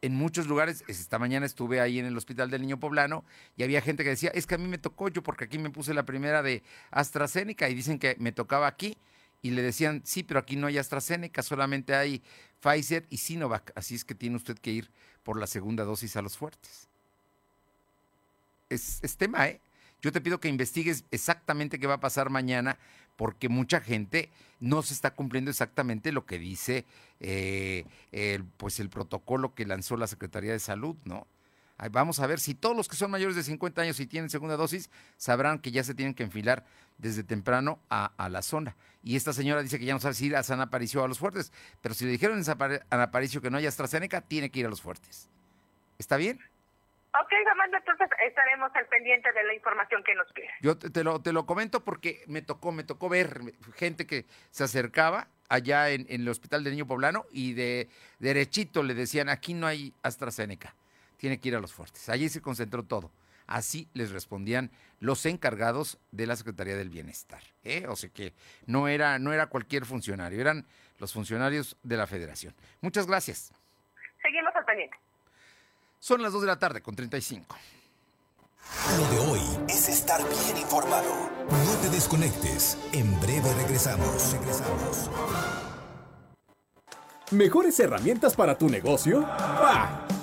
En muchos lugares, esta mañana estuve ahí en el Hospital del Niño Poblano y había gente que decía, es que a mí me tocó yo porque aquí me puse la primera de AstraZeneca y dicen que me tocaba aquí y le decían, sí, pero aquí no hay AstraZeneca, solamente hay Pfizer y Sinovac, así es que tiene usted que ir por la segunda dosis a los fuertes. Es, es tema, ¿eh? Yo te pido que investigues exactamente qué va a pasar mañana, porque mucha gente no se está cumpliendo exactamente lo que dice eh, el, pues el protocolo que lanzó la Secretaría de Salud, ¿no? Vamos a ver si todos los que son mayores de 50 años y tienen segunda dosis sabrán que ya se tienen que enfilar desde temprano a, a, la zona. Y esta señora dice que ya no sabe si ir a San Aparicio o a los fuertes, pero si le dijeron en San Aparicio que no hay AstraZeneca, tiene que ir a los fuertes. ¿Está bien? Ok, Fernando, entonces estaremos al pendiente de la información que nos pide. Yo te, te, lo, te lo comento porque me tocó, me tocó ver gente que se acercaba allá en, en el Hospital del Niño Poblano y de derechito le decían, aquí no hay AstraZeneca, tiene que ir a los fuertes. Allí se concentró todo. Así les respondían los encargados de la Secretaría del Bienestar. ¿eh? O sea que no era, no era cualquier funcionario, eran los funcionarios de la federación. Muchas gracias. Seguimos al pendiente. Son las 2 de la tarde con 35. Lo de hoy es estar bien informado. No te desconectes. En breve regresamos. Regresamos. ¿Mejores herramientas para tu negocio? ¡Bah!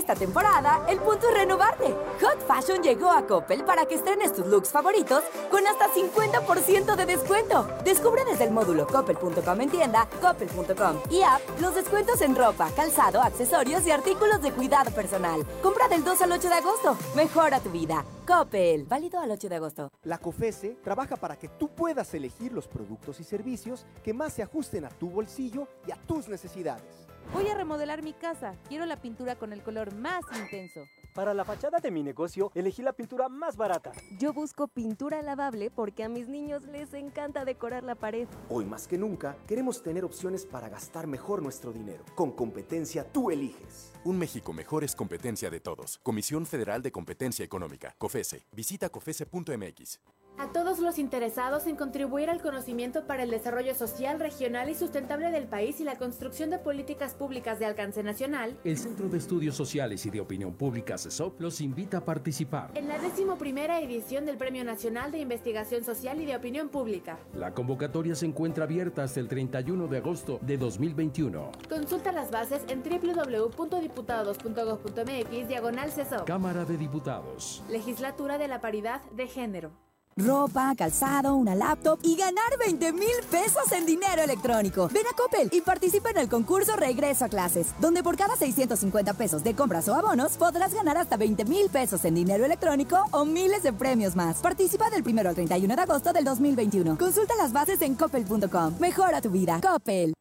Esta temporada, el punto es renovarte. Hot Fashion llegó a Coppel para que estrenes tus looks favoritos con hasta 50% de descuento. Descubre desde el módulo coppel.com en tienda, coppel.com y app los descuentos en ropa, calzado, accesorios y artículos de cuidado personal. Compra del 2 al 8 de agosto. Mejora tu vida. Coppel. Válido al 8 de agosto. La COFESE trabaja para que tú puedas elegir los productos y servicios que más se ajusten a tu bolsillo y a tus necesidades. Voy a remodelar mi casa. Quiero la pintura con el color más intenso. Para la fachada de mi negocio, elegí la pintura más barata. Yo busco pintura lavable porque a mis niños les encanta decorar la pared. Hoy más que nunca, queremos tener opciones para gastar mejor nuestro dinero. Con competencia tú eliges. Un México mejor es competencia de todos. Comisión Federal de Competencia Económica. COFESE. Visita COFESE.mx. A todos los interesados en contribuir al conocimiento para el desarrollo social, regional y sustentable del país y la construcción de políticas públicas de alcance nacional, el Centro de Estudios Sociales y de Opinión Pública CESOP los invita a participar. En la decimoprimera edición del Premio Nacional de Investigación Social y de Opinión Pública. La convocatoria se encuentra abierta hasta el 31 de agosto de 2021. Consulta las bases en www.diputados.gov.mx diagonal CESOP. Cámara de Diputados. Legislatura de la Paridad de Género ropa, calzado, una laptop y ganar 20 mil pesos en dinero electrónico. Ven a Coppel y participa en el concurso Regreso a Clases, donde por cada 650 pesos de compras o abonos podrás ganar hasta 20 mil pesos en dinero electrónico o miles de premios más. Participa del 1 al 31 de agosto del 2021. Consulta las bases en coppel.com. Mejora tu vida. Coppel.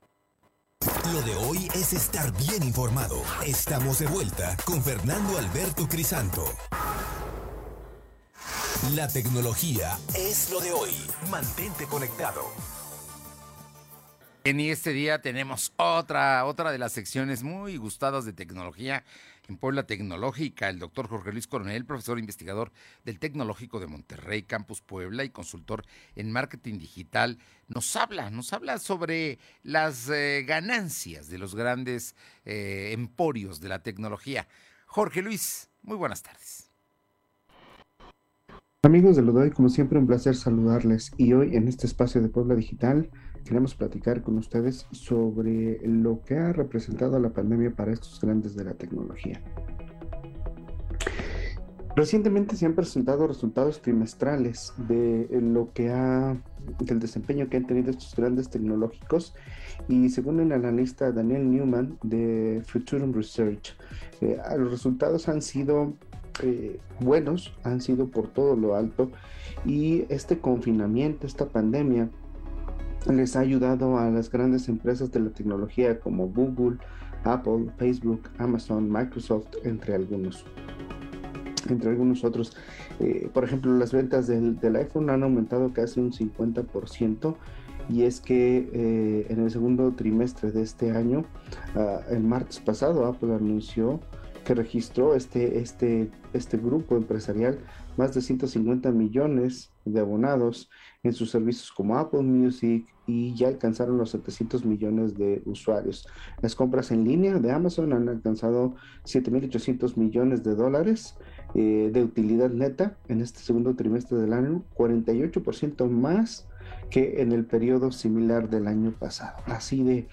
Lo de hoy es estar bien informado. Estamos de vuelta con Fernando Alberto Crisanto. La tecnología es lo de hoy. Mantente conectado. En este día tenemos otra, otra de las secciones muy gustadas de tecnología en Puebla Tecnológica. El doctor Jorge Luis Coronel, profesor investigador del Tecnológico de Monterrey, Campus Puebla y consultor en marketing digital, nos habla, nos habla sobre las eh, ganancias de los grandes eh, emporios de la tecnología. Jorge Luis, muy buenas tardes. Amigos de hoy, como siempre, un placer saludarles. Y hoy en este espacio de Puebla Digital queremos platicar con ustedes sobre lo que ha representado la pandemia para estos grandes de la tecnología. Recientemente se han presentado resultados trimestrales de lo que ha del desempeño que han tenido estos grandes tecnológicos y según el analista Daniel Newman de Futurum Research, eh, los resultados han sido buenos, han sido por todo lo alto y este confinamiento, esta pandemia les ha ayudado a las grandes empresas de la tecnología como Google, Apple, Facebook, Amazon, Microsoft, entre algunos entre algunos otros. Eh, por ejemplo, las ventas del, iPhone han aumentado casi un 50% y es que eh, en el segundo trimestre de este año, ah, el martes pasado, Apple anunció que registró este, este, este grupo empresarial más de 150 millones de abonados en sus servicios como Apple Music y ya alcanzaron los 700 millones de usuarios. Las compras en línea de Amazon han alcanzado 7.800 millones de dólares eh, de utilidad neta en este segundo trimestre del año, 48% más que en el periodo similar del año pasado. Así de,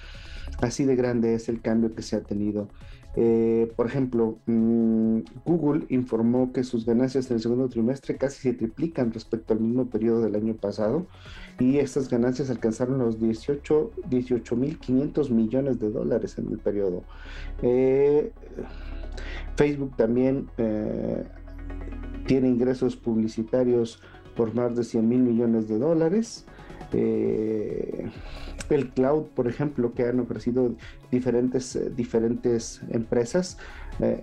así de grande es el cambio que se ha tenido. Eh, por ejemplo, mm, Google informó que sus ganancias en el segundo trimestre casi se triplican respecto al mismo periodo del año pasado y estas ganancias alcanzaron los 18 18.500 millones de dólares en el periodo. Eh, Facebook también eh, tiene ingresos publicitarios por más de 100 mil millones de dólares. Eh, el cloud, por ejemplo, que han ofrecido diferentes, eh, diferentes empresas,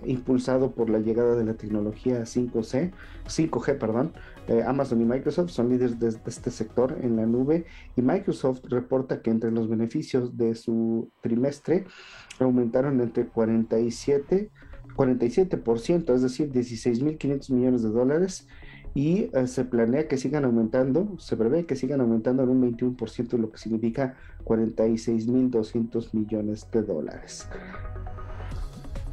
impulsado por la llegada de la tecnología 5C, 5G, perdón, Amazon y Microsoft son líderes de, de, este sector en la nube y Microsoft reporta que entre los beneficios de su trimestre aumentaron entre 47 47%, es decir, 16.500 millones de dólares, y eh, se planea que sigan aumentando, se prevé que sigan aumentando en un 21%, lo que significa 46.200 millones de dólares.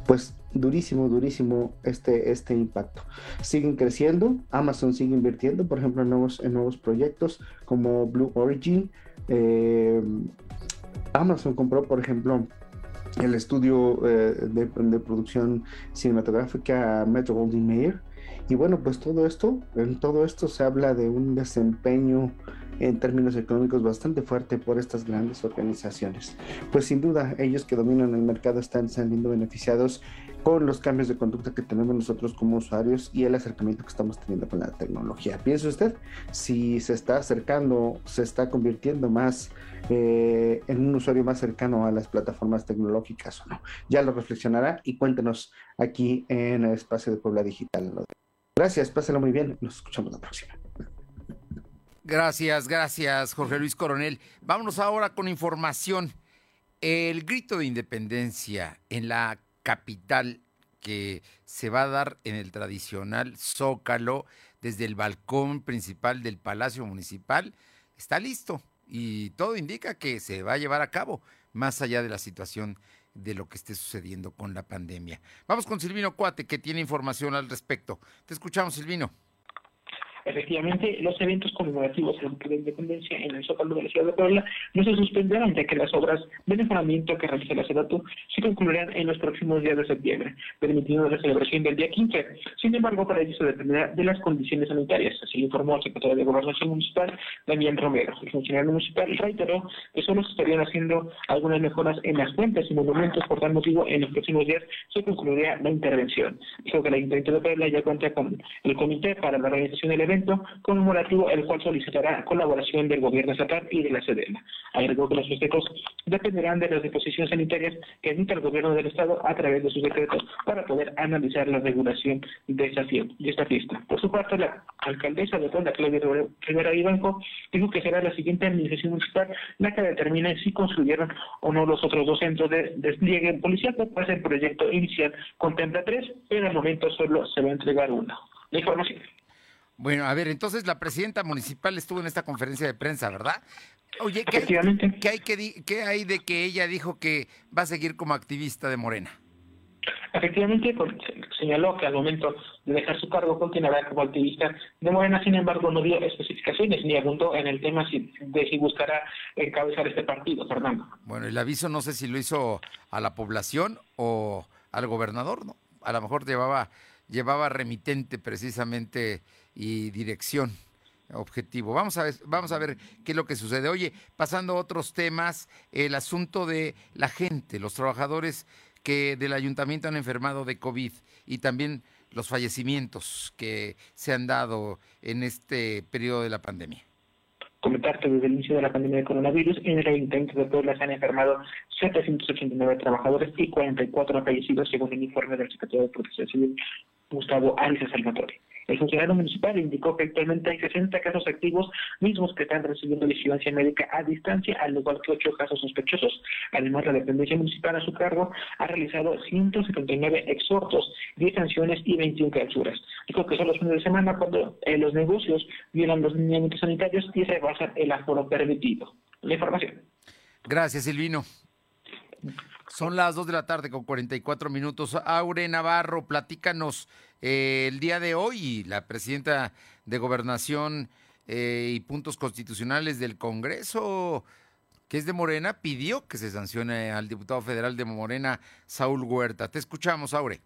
Pues durísimo, durísimo este, este impacto. Siguen creciendo, Amazon sigue invirtiendo, por ejemplo, en nuevos, en nuevos proyectos como Blue Origin. Eh, Amazon compró, por ejemplo, el estudio eh, de, producción cinematográfica Metro Goldwyn Mayer. Y bueno, pues todo esto, en todo esto se habla de un desempeño en términos económicos bastante fuerte por estas grandes organizaciones. Pues sin duda, ellos que dominan el mercado están saliendo beneficiados con los cambios de conducta que tenemos nosotros como usuarios y el acercamiento que estamos teniendo con la tecnología. Piense usted si se está acercando, se está convirtiendo más eh, en un usuario más cercano a las plataformas tecnológicas o no. Ya lo reflexionará y cuéntenos aquí en el espacio de Puebla Digital. Gracias, pásenlo muy bien, nos escuchamos la próxima. Gracias, gracias, Jorge Luis Coronel. Vámonos ahora con información. El grito de independencia en la capital que se va a dar en el tradicional Zócalo desde el balcón principal del Palacio Municipal está listo y todo indica que se va a llevar a cabo más allá de la situación de lo que esté sucediendo con la pandemia. Vamos con Silvino Cuate que tiene información al respecto. Te escuchamos, Silvino. Efectivamente, los eventos conmemorativos de Independencia en el Zócalo de la Ciudad de Puebla no se suspenderán, ya que las obras de mejoramiento que realiza la SEDATU se concluirán en los próximos días de septiembre, permitiendo la celebración del día 15. Sin embargo, para ello se dependerá de las condiciones sanitarias, así lo informó el secretario de Gobernación Municipal, Damián Romero. El funcionario municipal reiteró que solo se estarían haciendo algunas mejoras en las fuentes y monumentos, por tal motivo, en los próximos días se concluirá la intervención. Dijo que la Ayuntamiento de Puebla ya cuenta con el Comité para la Organización del Evento evento conmemorativo el cual solicitará colaboración del gobierno estatal y de la SEDENA. Agregó que los festejos dependerán de las disposiciones sanitarias que emita el gobierno del estado a través de sus decretos para poder analizar la regulación de esta, fiesta. Por su parte, la alcaldesa de Puebla, Claudia Rivera Ibanco, dijo que será la siguiente administración municipal la que determine si construyeron o no los otros dos centros de despliegue policial, pues el proyecto inicial contempla tres, pero al momento solo se va a entregar uno. La información. Bueno, a ver, entonces la presidenta municipal estuvo en esta conferencia de prensa, ¿verdad? Oye, ¿qué, hay, ¿qué hay de que ella dijo que va a seguir como activista de Morena? Efectivamente, Señaló que al momento de dejar su cargo continuará como activista de Morena, sin embargo no dio especificaciones ni abundó en el tema de si buscará encabezar este partido, Fernando. Bueno, el aviso no sé si lo hizo a la población o al gobernador, ¿no? A lo mejor llevaba, llevaba remitente precisamente y dirección objetivo. Vamos a ver, vamos a ver qué es lo que sucede. Oye, pasando a otros temas, el asunto de la gente, los trabajadores que del ayuntamiento han enfermado de COVID y también los fallecimientos que se han dado en este periodo de la pandemia. Comentarte desde el inicio de la pandemia de coronavirus, en el Ayuntamiento de Puebla se han enfermado 789 trabajadores y 44 fallecidos, según el informe del secretario de Protección Civil, Gustavo Arias Salvatore. El funcionario municipal indicó que actualmente hay 60 casos activos, mismos que están recibiendo vigilancia médica a distancia, al igual que 8 casos sospechosos. Además, la dependencia municipal a su cargo ha realizado 179 exhortos, 10 sanciones y 21 clausuras. Dijo que son los fines de semana cuando eh, los negocios violan los lineamientos sanitarios y se basa el aforo permitido. La información. Gracias, Silvino. Son las 2 de la tarde con 44 minutos. Aure Navarro, platícanos eh, el día de hoy. La presidenta de Gobernación eh, y Puntos Constitucionales del Congreso, que es de Morena, pidió que se sancione al diputado federal de Morena, Saúl Huerta. Te escuchamos, Aure.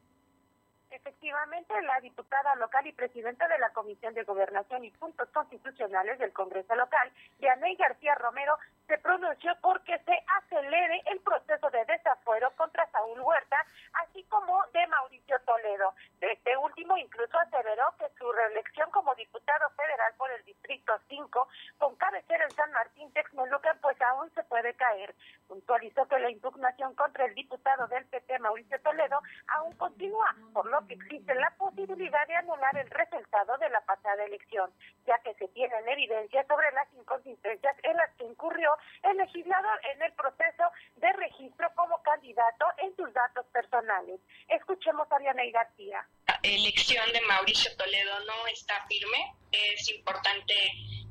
Efectivamente, la diputada local y presidenta de la Comisión de Gobernación y Puntos Constitucionales del Congreso local, Dianey García Romero, se pronunció porque se acelere el proceso de desafuero contra Saúl Huerta, así como de Mauricio Toledo. Este último incluso aseveró que su reelección como diputado federal por el Distrito 5, con cabecera en San Martín Texmelucan, pues aún se puede caer. Puntualizó que la impugnación contra el diputado del PT, Mauricio Toledo, aún continúa, por lo que existe la posibilidad de anular el resultado de la pasada elección, ya que se tienen evidencias sobre las inconsistencias en las que incurrió el legislador en el proceso de registro como candidato en sus datos personales. Escuchemos a Diana García. La elección de Mauricio Toledo no está firme. Es importante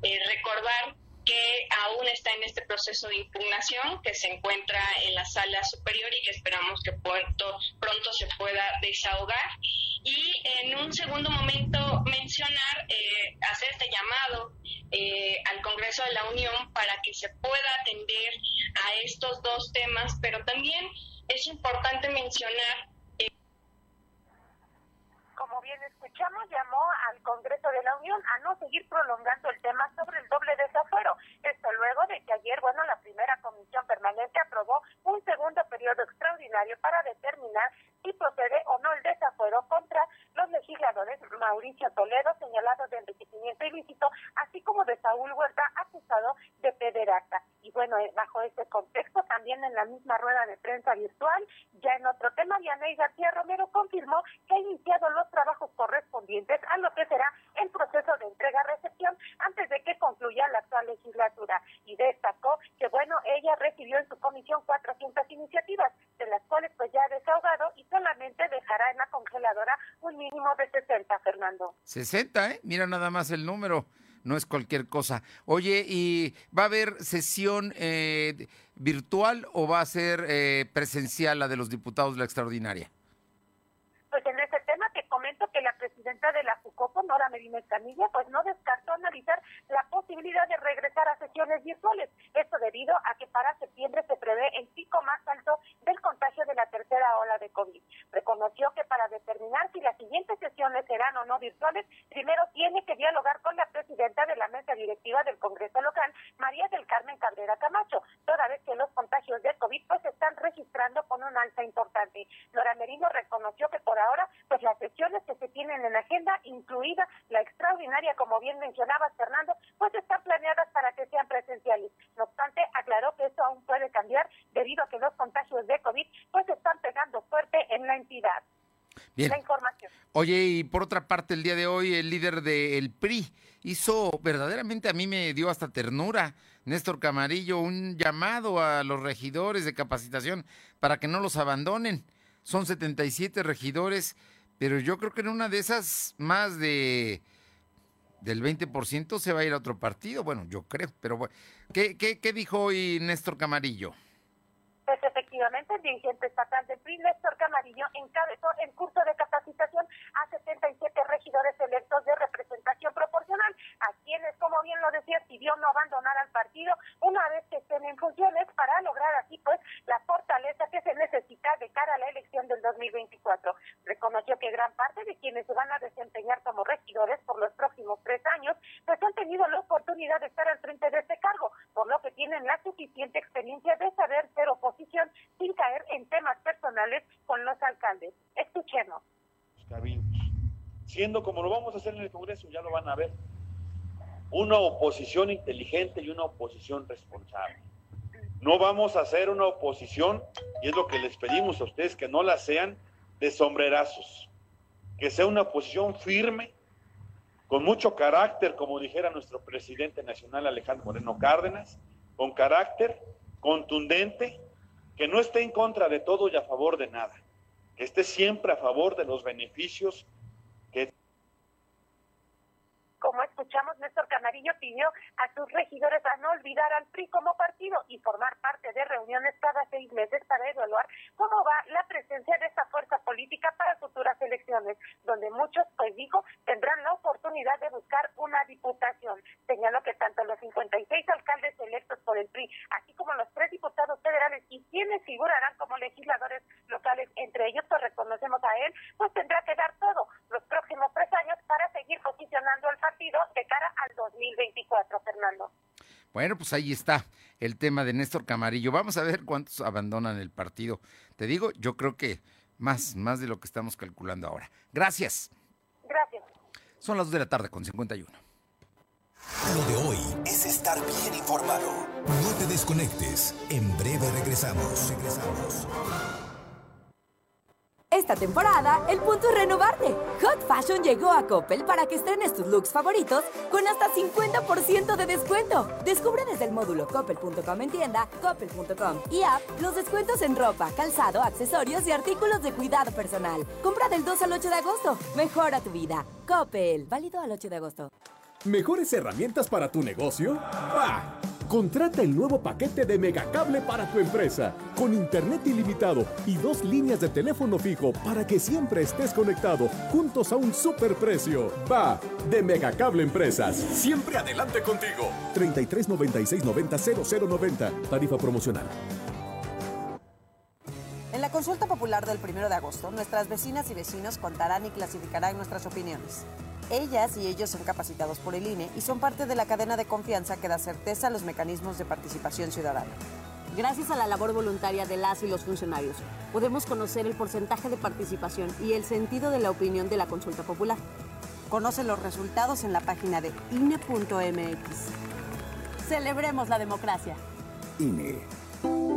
eh, recordar que aún está en este proceso de impugnación, que se encuentra en la sala superior y que esperamos que pronto, pronto se pueda desahogar. Y en un segundo momento mencionar, eh, hacer este llamado eh, al Congreso de la Unión para que se pueda atender a estos dos temas, pero también es importante mencionar como bien escuchamos, llamó al Congreso de la Unión a no seguir prolongando el tema sobre el doble desafuero. Esto luego de que ayer, bueno, la primera comisión permanente aprobó un segundo periodo extraordinario para determinar si procede o no el desafuero contra los legisladores Mauricio Toledo, señalado de enriquecimiento ilícito, así como de Saúl Huerta, acusado de pederasta. Y bueno, eh, bajo este contexto, también en la misma rueda de prensa virtual, ya en otro tema, Dianey García Romero confirmó que ha iniciado los trabajos correspondientes a lo que será el proceso de entrega-recepción antes de que concluya la actual legislatura. Y destacó que, bueno, ella recibió en su comisión 400 iniciativas, de las cuales pues ya ha desahogado y solamente dejará en la congeladora un mínimo de 60, Fernando. 60, ¿eh? Mira nada más el número no es cualquier cosa. Oye, ¿y va a haber sesión eh, virtual o va a ser eh, presencial la de los diputados la extraordinaria? Pues en ese tema te comento que la presidenta de la FUCOPO, Nora Medina Escamilla, pues no descartó analizar la posibilidad de regresar a sesiones virtuales. Esto debido a que para septiembre se prevé el pico más alto del contagio de la tercera ola de COVID. Reconoció que para determinar si las siguientes sesiones serán o no virtuales, primero tiene que dialogar con la presidenta de la mesa directiva del Congreso local, María del Carmen Cabrera Camacho, toda vez que los contagios de COVID pues se están registrando con un alza importante. Nora Merino reconoció que por ahora pues las sesiones que se tienen en agenda, incluida la extraordinaria, como bien mencionaba Fernando, pues están planeadas para que sean presenciales. No obstante, aclaró que esto aún puede cambiar debido a que los contagios de COVID pues están pegando fuerte en la entidad. Bien. La información. Oye, y por otra parte, el día de hoy el líder del PRI hizo verdaderamente a mí me dio hasta ternura, Néstor Camarillo, un llamado a los regidores de capacitación para que no los abandonen. Son 77 regidores, pero yo creo que en una de esas, más de del 20% se va a ir a otro partido. Bueno, yo creo, pero bueno. ¿Qué, qué, qué dijo hoy Néstor Camarillo? Pues efectivamente, el dirigente estatal del PRI, Néstor Camarillo, encabezó el curso de capacitación a 77 regidores electos de representación proporcional a quienes, como bien lo decía, pidió no abandonar al partido una vez que estén en funciones para lograr así pues la fortaleza que se necesita de cara a la elección del 2024. Reconoció que gran parte de quienes se van a desempeñar como regidores por los próximos tres años, pues han tenido la oportunidad de estar al frente de este cargo, por lo que tienen la suficiente experiencia de saber ser oposición sin caer en temas personales con los alcaldes. Escuchemos. Cabildos. Siendo como lo vamos a hacer en el Congreso, ya lo van a ver, una oposición inteligente y una oposición responsable. No vamos a hacer una oposición, y es lo que les pedimos a ustedes, que no la sean de sombrerazos, que sea una oposición firme, con mucho carácter, como dijera nuestro presidente nacional Alejandro Moreno Cárdenas, con carácter contundente, que no esté en contra de todo y a favor de nada, que esté siempre a favor de los beneficios que como escuchamos, Néstor Camarillo pidió a sus regidores a no olvidar al PRI como partido y formar parte de reuniones cada seis meses para evaluar cómo va la presencia de esta fuerza política para futuras elecciones, donde muchos, pues dijo, tendrán la oportunidad de buscar una diputación. Señaló que tanto los 56 alcaldes electos por el PRI, así como los tres diputados federales y quienes figurarán como legisladores locales, entre ellos pues reconocemos a él, pues tendrá que dar todo los próximos tres años para seguir posicionando al partido de cara al 2024, Fernando. Bueno, pues ahí está el tema de Néstor Camarillo. Vamos a ver cuántos abandonan el partido. Te digo, yo creo que más, más de lo que estamos calculando ahora. Gracias. Gracias. Son las 2 de la tarde con 51. Lo de hoy es estar bien informado. No te desconectes. En breve regresamos. Regresamos. Esta temporada, el punto es renovarte. Hot Fashion llegó a Coppel para que estrenes tus looks favoritos con hasta 50% de descuento. Descubre desde el módulo coppel.com en tienda, coppel.com y app los descuentos en ropa, calzado, accesorios y artículos de cuidado personal. Compra del 2 al 8 de agosto. Mejora tu vida. Coppel. Válido al 8 de agosto. ¿Mejores herramientas para tu negocio? ¡Ah! Contrata el nuevo paquete de Megacable para tu empresa, con internet ilimitado y dos líneas de teléfono fijo para que siempre estés conectado, juntos a un superprecio. Va, de Megacable Empresas. Siempre adelante contigo. 33 96 90 0090. Tarifa promocional. En la consulta popular del 1 de agosto, nuestras vecinas y vecinos contarán y clasificarán nuestras opiniones. Ellas y ellos son capacitados por el INE y son parte de la cadena de confianza que da certeza a los mecanismos de participación ciudadana. Gracias a la labor voluntaria de las y los funcionarios, podemos conocer el porcentaje de participación y el sentido de la opinión de la consulta popular. Conoce los resultados en la página de INE.mx. Celebremos la democracia. INE.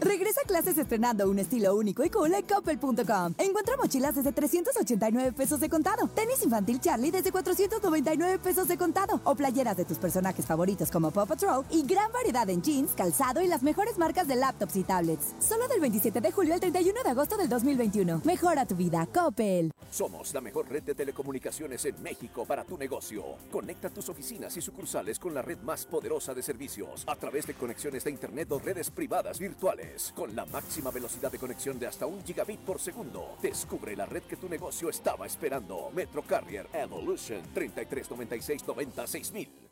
Regresa a clases estrenando un estilo único y cool en Coppel.com. Encuentra mochilas desde 389 pesos de contado, tenis infantil Charlie desde 499 pesos de contado o playeras de tus personajes favoritos como Paw Patrol y gran variedad en jeans, calzado y las mejores marcas de laptops y tablets. Solo del 27 de julio al 31 de agosto del 2021. Mejora tu vida, Coppel. Somos la mejor red de telecomunicaciones en México para tu negocio. Conecta tus oficinas y sucursales con la red más poderosa de servicios a través de conexiones de Internet o redes privadas virtuales. Con la máxima velocidad de conexión de hasta un gigabit por segundo. Descubre la red que tu negocio estaba esperando. Metro Carrier Evolution 3396 96000.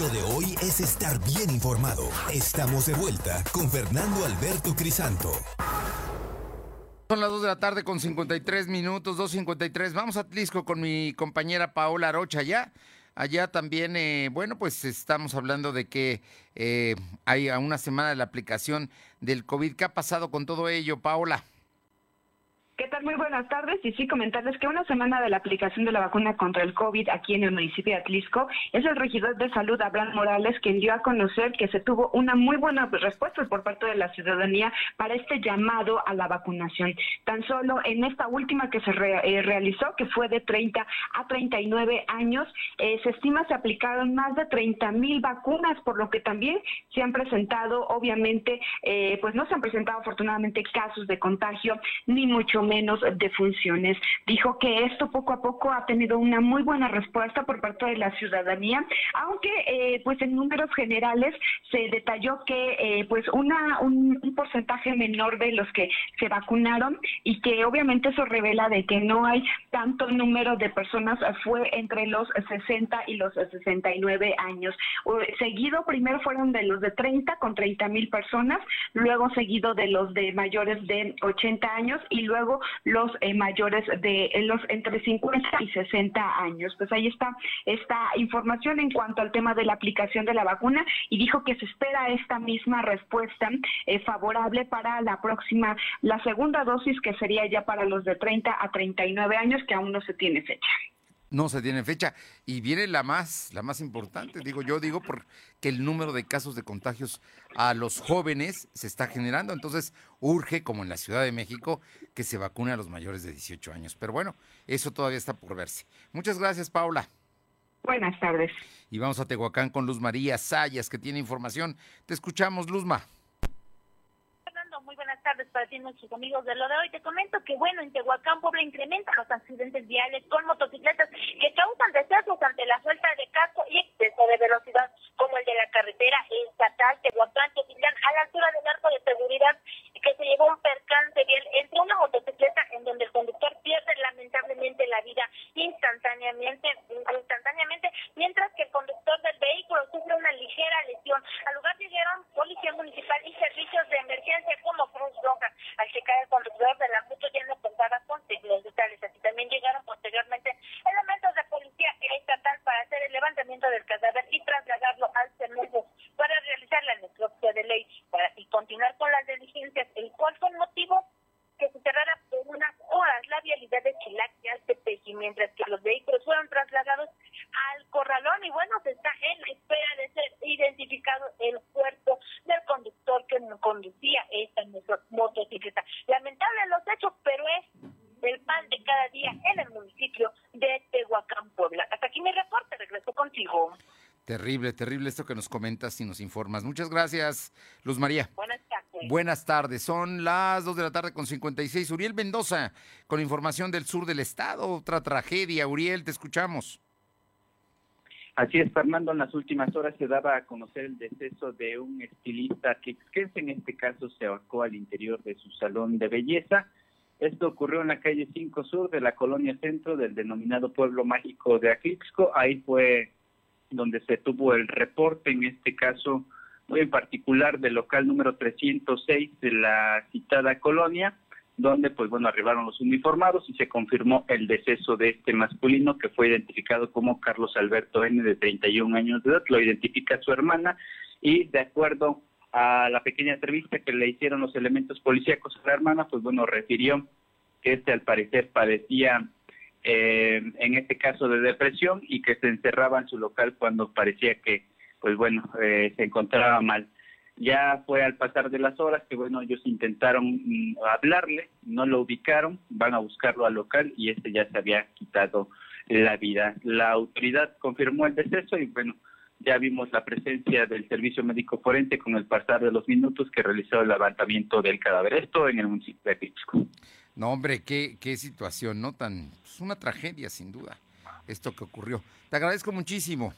Lo de hoy es estar bien informado. Estamos de vuelta con Fernando Alberto Crisanto. Son las 2 de la tarde con 53 minutos, 2.53. Vamos a Tlisco con mi compañera Paola Arocha ya. Allá también, eh, bueno, pues estamos hablando de que eh, hay a una semana de la aplicación del COVID. ¿Qué ha pasado con todo ello, Paola? ¿Qué tal? Muy buenas tardes. Y sí, comentarles que una semana de la aplicación de la vacuna contra el COVID aquí en el municipio de Atlisco es el regidor de salud, Abraham Morales, quien dio a conocer que se tuvo una muy buena respuesta por parte de la ciudadanía para este llamado a la vacunación. Tan solo en esta última que se eh, realizó, que fue de 30 a 39 años, eh, se estima se aplicaron más de 30 mil vacunas, por lo que también se han presentado, obviamente, eh, pues no se han presentado afortunadamente casos de contagio, ni mucho menos menos defunciones. Dijo que esto poco a poco ha tenido una muy buena respuesta por parte de la ciudadanía, aunque eh, pues en números generales se detalló que eh, pues una un, porcentaje menor de los que se vacunaron y que obviamente eso revela de que no hay tanto número de personas fue entre los 60 y los 69 años. Seguido primero fueron de los de 30 con 30 mil personas, luego seguido de los de mayores de 80 años y luego los eh, mayores de los entre 50 y 60 años. Pues ahí está esta información en cuanto al tema de la aplicación de la vacuna y dijo que se espera esta misma respuesta eh, favorable para la próxima, la segunda dosis que sería ya para los de 30 a 39 años que aún no se tiene fecha no se tiene fecha. Y viene la más la más importante digo yo digo porque el número de casos de contagios a los jóvenes se está generando. Entonces urge como en la Ciudad de México que se vacune a los mayores de 18 años. Pero bueno eso todavía está por verse. Muchas gracias Paula. Buenas tardes. Y vamos a Tehuacán con Luz María Sayas que tiene información. Te escuchamos Luzma buenas tardes para ti, nuestros amigos de lo de hoy. Te comento que, bueno, en Tehuacán, Puebla incrementa los accidentes viales con motocicletas que causan decesos ante la suelta de casco y exceso de velocidad, como el de la carretera estatal Tehuacán-Tehuacán, a la altura del arco de seguridad, que se llevó un percance vial entre una motocicleta en donde el conductor pierde lamentablemente la vida instantáneamente, instantáneamente, mientras que el conductor del vehículo sufre una ligera lesión. Al lugar llegaron policía municipal y servicios de emergencia como Cruz Roja. Al checar el conductor de la moto ya no contaba con signos vitales. Así también llegaron posteriormente elementos de policía estatal para hacer el levantamiento del cadáver y trasladarlo al CEMESO para realizar la necropsia de ley para, y continuar con las diligencias, el cual fue el motivo que se cerrara por unas horas la vialidad de Chilac y Altepeji, mientras que los vehículos fueron trasladados al corralón y bueno, se está en la espera de ser identificado el cuerpo del conductor que conducía esta motocicleta. Lamentable los hechos, pero es el pan de cada día en el municipio de Tehuacán, Puebla. Hasta aquí mi reporte, regreso contigo. Terrible, terrible esto que nos comentas y nos informas. Muchas gracias, Luz María. Buenas tardes. Buenas tardes. Son las 2 de la tarde con 56. Uriel Mendoza, con información del sur del estado. Otra tragedia. Uriel, te escuchamos. Así es, Fernando, en las últimas horas se daba a conocer el deceso de un estilista que, que en este caso se ahorcó al interior de su salón de belleza. Esto ocurrió en la calle 5 Sur de la colonia centro del denominado pueblo mágico de Aclixco. Ahí fue donde se tuvo el reporte, en este caso muy en particular del local número 306 de la citada colonia, donde pues bueno arribaron los uniformados y se confirmó el deceso de este masculino que fue identificado como Carlos Alberto N de 31 años de edad, lo identifica su hermana y de acuerdo a la pequeña entrevista que le hicieron los elementos policíacos a la hermana, pues bueno, refirió que este al parecer padecía eh, en este caso de depresión y que se encerraba en su local cuando parecía que, pues bueno, eh, se encontraba mal. Ya fue al pasar de las horas que, bueno, ellos intentaron mm, hablarle, no lo ubicaron, van a buscarlo al local y este ya se había quitado la vida. La autoridad confirmó el deceso y, bueno, ya vimos la presencia del servicio médico forense con el pasar de los minutos que realizó el levantamiento del cadáver. Esto en el municipio de Pisco. No, hombre, qué, qué situación, ¿no? Tan, es pues, una tragedia, sin duda, esto que ocurrió. Te agradezco muchísimo.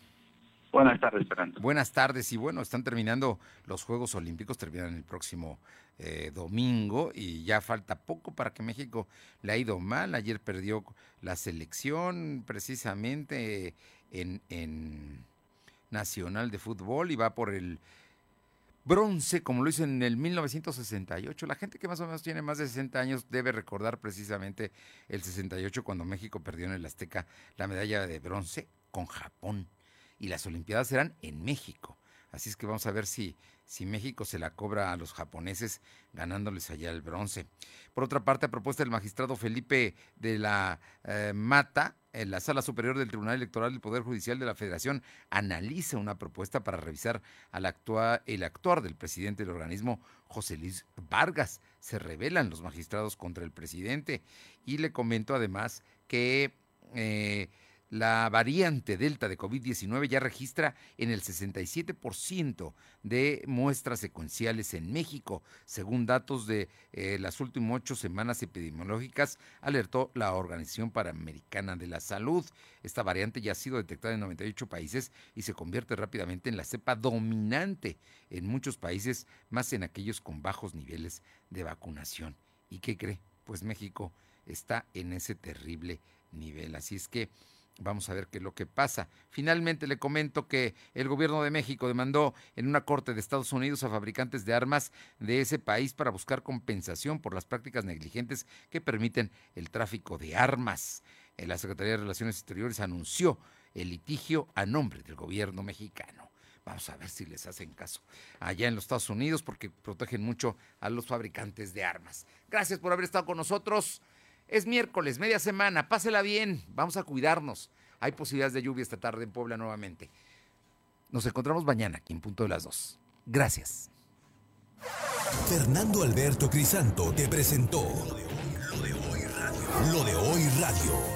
Buenas tardes, Fernando. Buenas tardes, y bueno, están terminando los Juegos Olímpicos, terminan el próximo eh, domingo, y ya falta poco para que México le ha ido mal. Ayer perdió la selección, precisamente en, en Nacional de Fútbol, y va por el bronce, como lo hizo en el 1968. La gente que más o menos tiene más de 60 años debe recordar precisamente el 68 cuando México perdió en el Azteca la medalla de bronce con Japón. Y las Olimpiadas serán en México. Así es que vamos a ver si, si México se la cobra a los japoneses ganándoles allá el bronce. Por otra parte, a propuesta del magistrado Felipe de la eh, Mata, en la Sala Superior del Tribunal Electoral del Poder Judicial de la Federación analiza una propuesta para revisar al el actuar del presidente del organismo, José Luis Vargas. Se rebelan los magistrados contra el presidente y le comento además que... Eh, la variante Delta de COVID-19 ya registra en el 67% de muestras secuenciales en México, según datos de eh, las últimas ocho semanas epidemiológicas, alertó la Organización Panamericana de la Salud. Esta variante ya ha sido detectada en 98 países y se convierte rápidamente en la cepa dominante en muchos países, más en aquellos con bajos niveles de vacunación. ¿Y qué cree? Pues México está en ese terrible nivel. Así es que Vamos a ver qué es lo que pasa. Finalmente le comento que el gobierno de México demandó en una corte de Estados Unidos a fabricantes de armas de ese país para buscar compensación por las prácticas negligentes que permiten el tráfico de armas. La Secretaría de Relaciones Exteriores anunció el litigio a nombre del gobierno mexicano. Vamos a ver si les hacen caso allá en los Estados Unidos porque protegen mucho a los fabricantes de armas. Gracias por haber estado con nosotros. Es miércoles, media semana, pásela bien, vamos a cuidarnos. Hay posibilidades de lluvia esta tarde en Puebla nuevamente. Nos encontramos mañana aquí en punto de las dos. Gracias. Fernando Alberto Crisanto te presentó Lo de hoy radio. Lo de hoy radio.